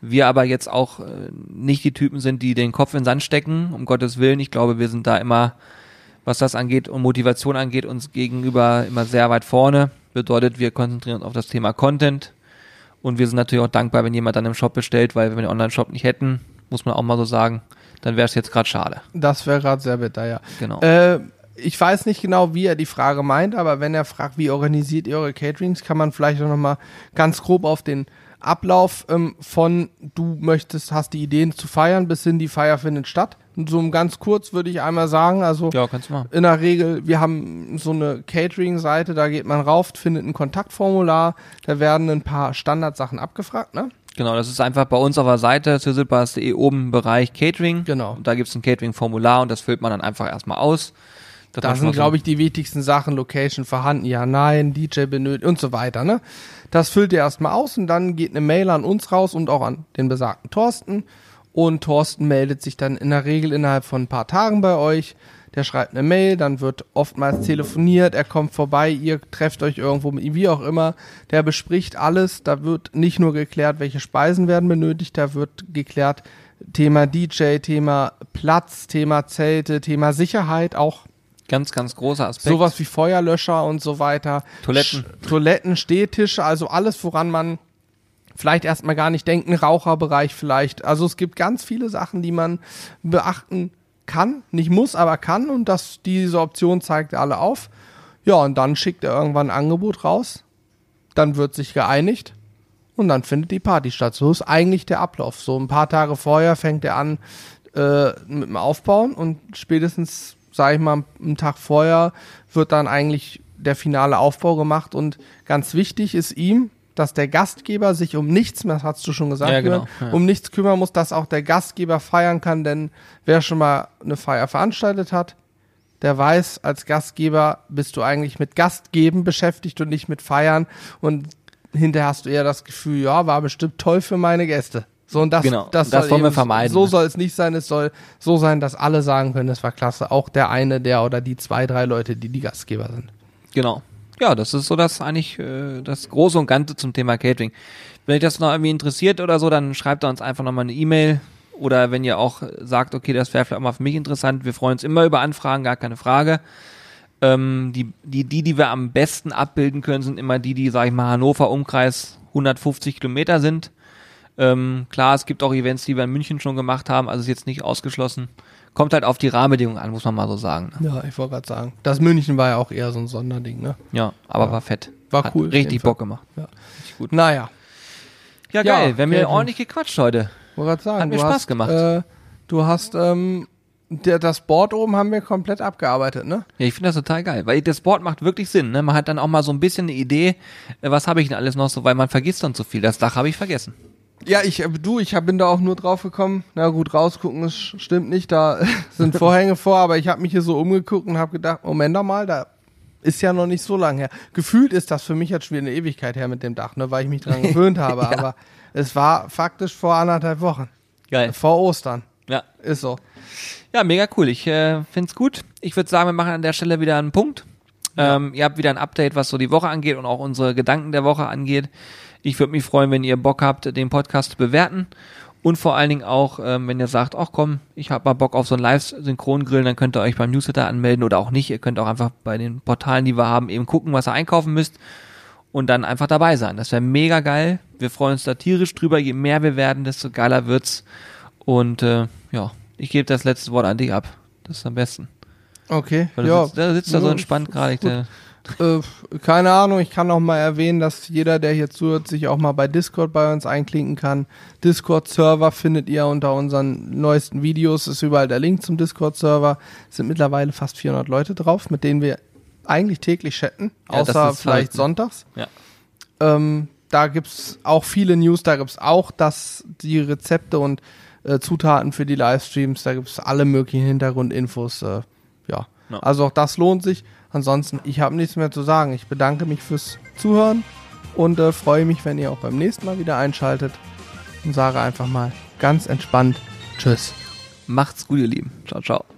Wir aber jetzt auch äh, nicht die Typen sind, die den Kopf in den Sand stecken, um Gottes Willen. Ich glaube, wir sind da immer, was das angeht und Motivation angeht, uns gegenüber immer sehr weit vorne. Bedeutet, wir konzentrieren uns auf das Thema Content und wir sind natürlich auch dankbar, wenn jemand dann im Shop bestellt, weil wenn wir den Online-Shop nicht hätten, muss man auch mal so sagen, dann wäre es jetzt gerade schade. Das wäre gerade sehr bitter, ja. Genau. Äh, ich weiß nicht genau, wie er die Frage meint, aber wenn er fragt, wie organisiert ihr eure Caterings, kann man vielleicht auch noch mal ganz grob auf den Ablauf ähm, von du möchtest, hast die Ideen zu feiern, bis hin die Feier findet statt. Und so ganz kurz würde ich einmal sagen, also ja, in der Regel, wir haben so eine Catering-Seite, da geht man rauf, findet ein Kontaktformular, da werden ein paar Standardsachen abgefragt, ne? Genau, das ist einfach bei uns auf der Seite sizzlepass.de oben im Bereich Catering. Genau. Und da gibt es ein Catering-Formular und das füllt man dann einfach erstmal aus. Das Da sind, glaube ich, die wichtigsten Sachen, Location vorhanden, ja, nein, DJ benötigt und so weiter, ne? Das füllt ihr erstmal aus und dann geht eine Mail an uns raus und auch an den besagten Thorsten. Und Thorsten meldet sich dann in der Regel innerhalb von ein paar Tagen bei euch. Der schreibt eine Mail, dann wird oftmals telefoniert, er kommt vorbei, ihr trefft euch irgendwo mit ihm, wie auch immer. Der bespricht alles, da wird nicht nur geklärt, welche Speisen werden benötigt, da wird geklärt Thema DJ, Thema Platz, Thema Zelte, Thema Sicherheit auch Ganz, ganz großer Aspekt. Sowas wie Feuerlöscher und so weiter. Toiletten. Sch Toiletten, Stehtische, also alles, woran man vielleicht erstmal gar nicht denkt, ein Raucherbereich vielleicht. Also es gibt ganz viele Sachen, die man beachten kann, nicht muss, aber kann und das, diese Option zeigt er alle auf. Ja, und dann schickt er irgendwann ein Angebot raus, dann wird sich geeinigt und dann findet die Party statt. So ist eigentlich der Ablauf. So ein paar Tage vorher fängt er an äh, mit dem Aufbauen und spätestens, sage ich mal, einen Tag vorher wird dann eigentlich der finale Aufbau gemacht und ganz wichtig ist ihm, dass der Gastgeber sich um nichts mehr, das hast du schon gesagt, Ja, genau, Jörn, ja. um nichts kümmern muss, dass auch der Gastgeber feiern kann, denn wer schon mal eine Feier veranstaltet hat, der weiß, als Gastgeber bist du eigentlich mit Gastgeben beschäftigt und nicht mit Feiern und hinterher hast du eher das Gefühl, ja, war bestimmt toll für meine Gäste. So und das, Genau, das, das soll wollen wir vermeiden, So soll es nicht sein. Es soll so sein, dass alle sagen können, das war klasse. Auch der eine, der oder die zwei, drei Leute, die die Gastgeber sind. Genau. Ja, das ist so das eigentlich äh, das Große und Ganze zum Thema Catering. Wenn euch das noch irgendwie interessiert oder so, dann schreibt uns einfach nochmal eine E-Mail. Oder wenn ihr auch sagt, okay, das wäre vielleicht auch mal für mich interessant. Wir freuen uns immer über Anfragen, gar keine Frage. Ähm, die, die, die, die wir am besten abbilden können, sind immer die, die, sag ich mal, Hannover Umkreis 150 Kilometer sind. Ähm, klar, es gibt auch Events, die wir in München schon gemacht haben, also ist jetzt nicht ausgeschlossen. Kommt halt auf die Rahmenbedingungen an, muss man mal so sagen. Ne? Ja, ich wollte gerade sagen. Das München war ja auch eher so ein Sonderding, ne? Ja, aber Ja. war fett. War Hat cool, Richtig. Bock gemacht. Ja. Richtig gut. Naja, Ja, Ja, geil. Wir haben ja ordentlich gequatscht heute. wollte gerade sagen. Hat mir Spaß hast, gemacht. Äh, du hast, ähm, der, das Board oben haben wir komplett abgearbeitet, ne? Ja, ich finde das total geil, weil das Board macht wirklich Sinn. Ne? Man hat dann auch mal so ein bisschen eine Idee, äh, was habe ich denn alles noch so, weil man vergisst dann zu viel. Das Dach habe ich vergessen. Ja, ich, äh, du, ich hab, bin da auch nur drauf gekommen. Na gut, rausgucken, es stimmt nicht, da sind Vorhänge vor, aber ich habe mich hier so umgeguckt und habe gedacht, Moment doch mal, da ist ja noch nicht so lange her. Gefühlt ist das für mich jetzt schon wieder eine Ewigkeit her mit dem Dach, ne, weil ich mich dran gewöhnt habe, Ja. aber es war faktisch vor anderthalb Wochen. Geil. Vor Ostern. Ja. Ist so. Ja, mega cool. Ich äh, find's gut. Ich würde sagen, wir machen an der Stelle wieder einen Punkt. Ähm, ihr habt wieder ein Update, was so die Woche angeht und auch unsere Gedanken der Woche angeht. Ich würde mich freuen, wenn ihr Bock habt, den Podcast zu bewerten. Und vor allen Dingen auch, ähm, wenn ihr sagt, ach komm, ich habe mal Bock auf so einen Live-Synchron-Grill, dann könnt ihr euch beim Newsletter anmelden oder auch nicht. Ihr könnt auch einfach bei den Portalen, die wir haben, eben gucken, was ihr einkaufen müsst und dann einfach dabei sein. Das wäre mega geil. Wir freuen uns da tierisch drüber. Je mehr wir werden, desto geiler wird's. Und äh, ja, ich gebe das letzte Wort an dich ab. Das ist am besten. Okay. Weil ja. du sitzt, da sitzt da so Ja, entspannt gerade. Äh, keine Ahnung, ich kann noch mal erwähnen, dass jeder, der hier zuhört, sich auch mal bei Discord bei uns einklinken kann. Discord-Server findet ihr unter unseren neuesten Videos, ist überall der Link zum Discord-Server. Es sind mittlerweile fast 400 Leute drauf, mit denen wir eigentlich täglich chatten, Ja, außer vielleicht halt- sonntags. ja. Ähm, da gibt's auch viele News, da gibt's auch das, die Rezepte und äh, Zutaten für die Livestreams, da gibt's alle möglichen Hintergrundinfos. Äh, ja. Ja. also auch das lohnt sich. Ansonsten, ich habe nichts mehr zu sagen. Ich bedanke mich fürs Zuhören und äh, freue mich, wenn ihr auch beim nächsten Mal wieder einschaltet und sage einfach mal ganz entspannt Tschüss. Macht's gut, ihr Lieben. Ciao, ciao.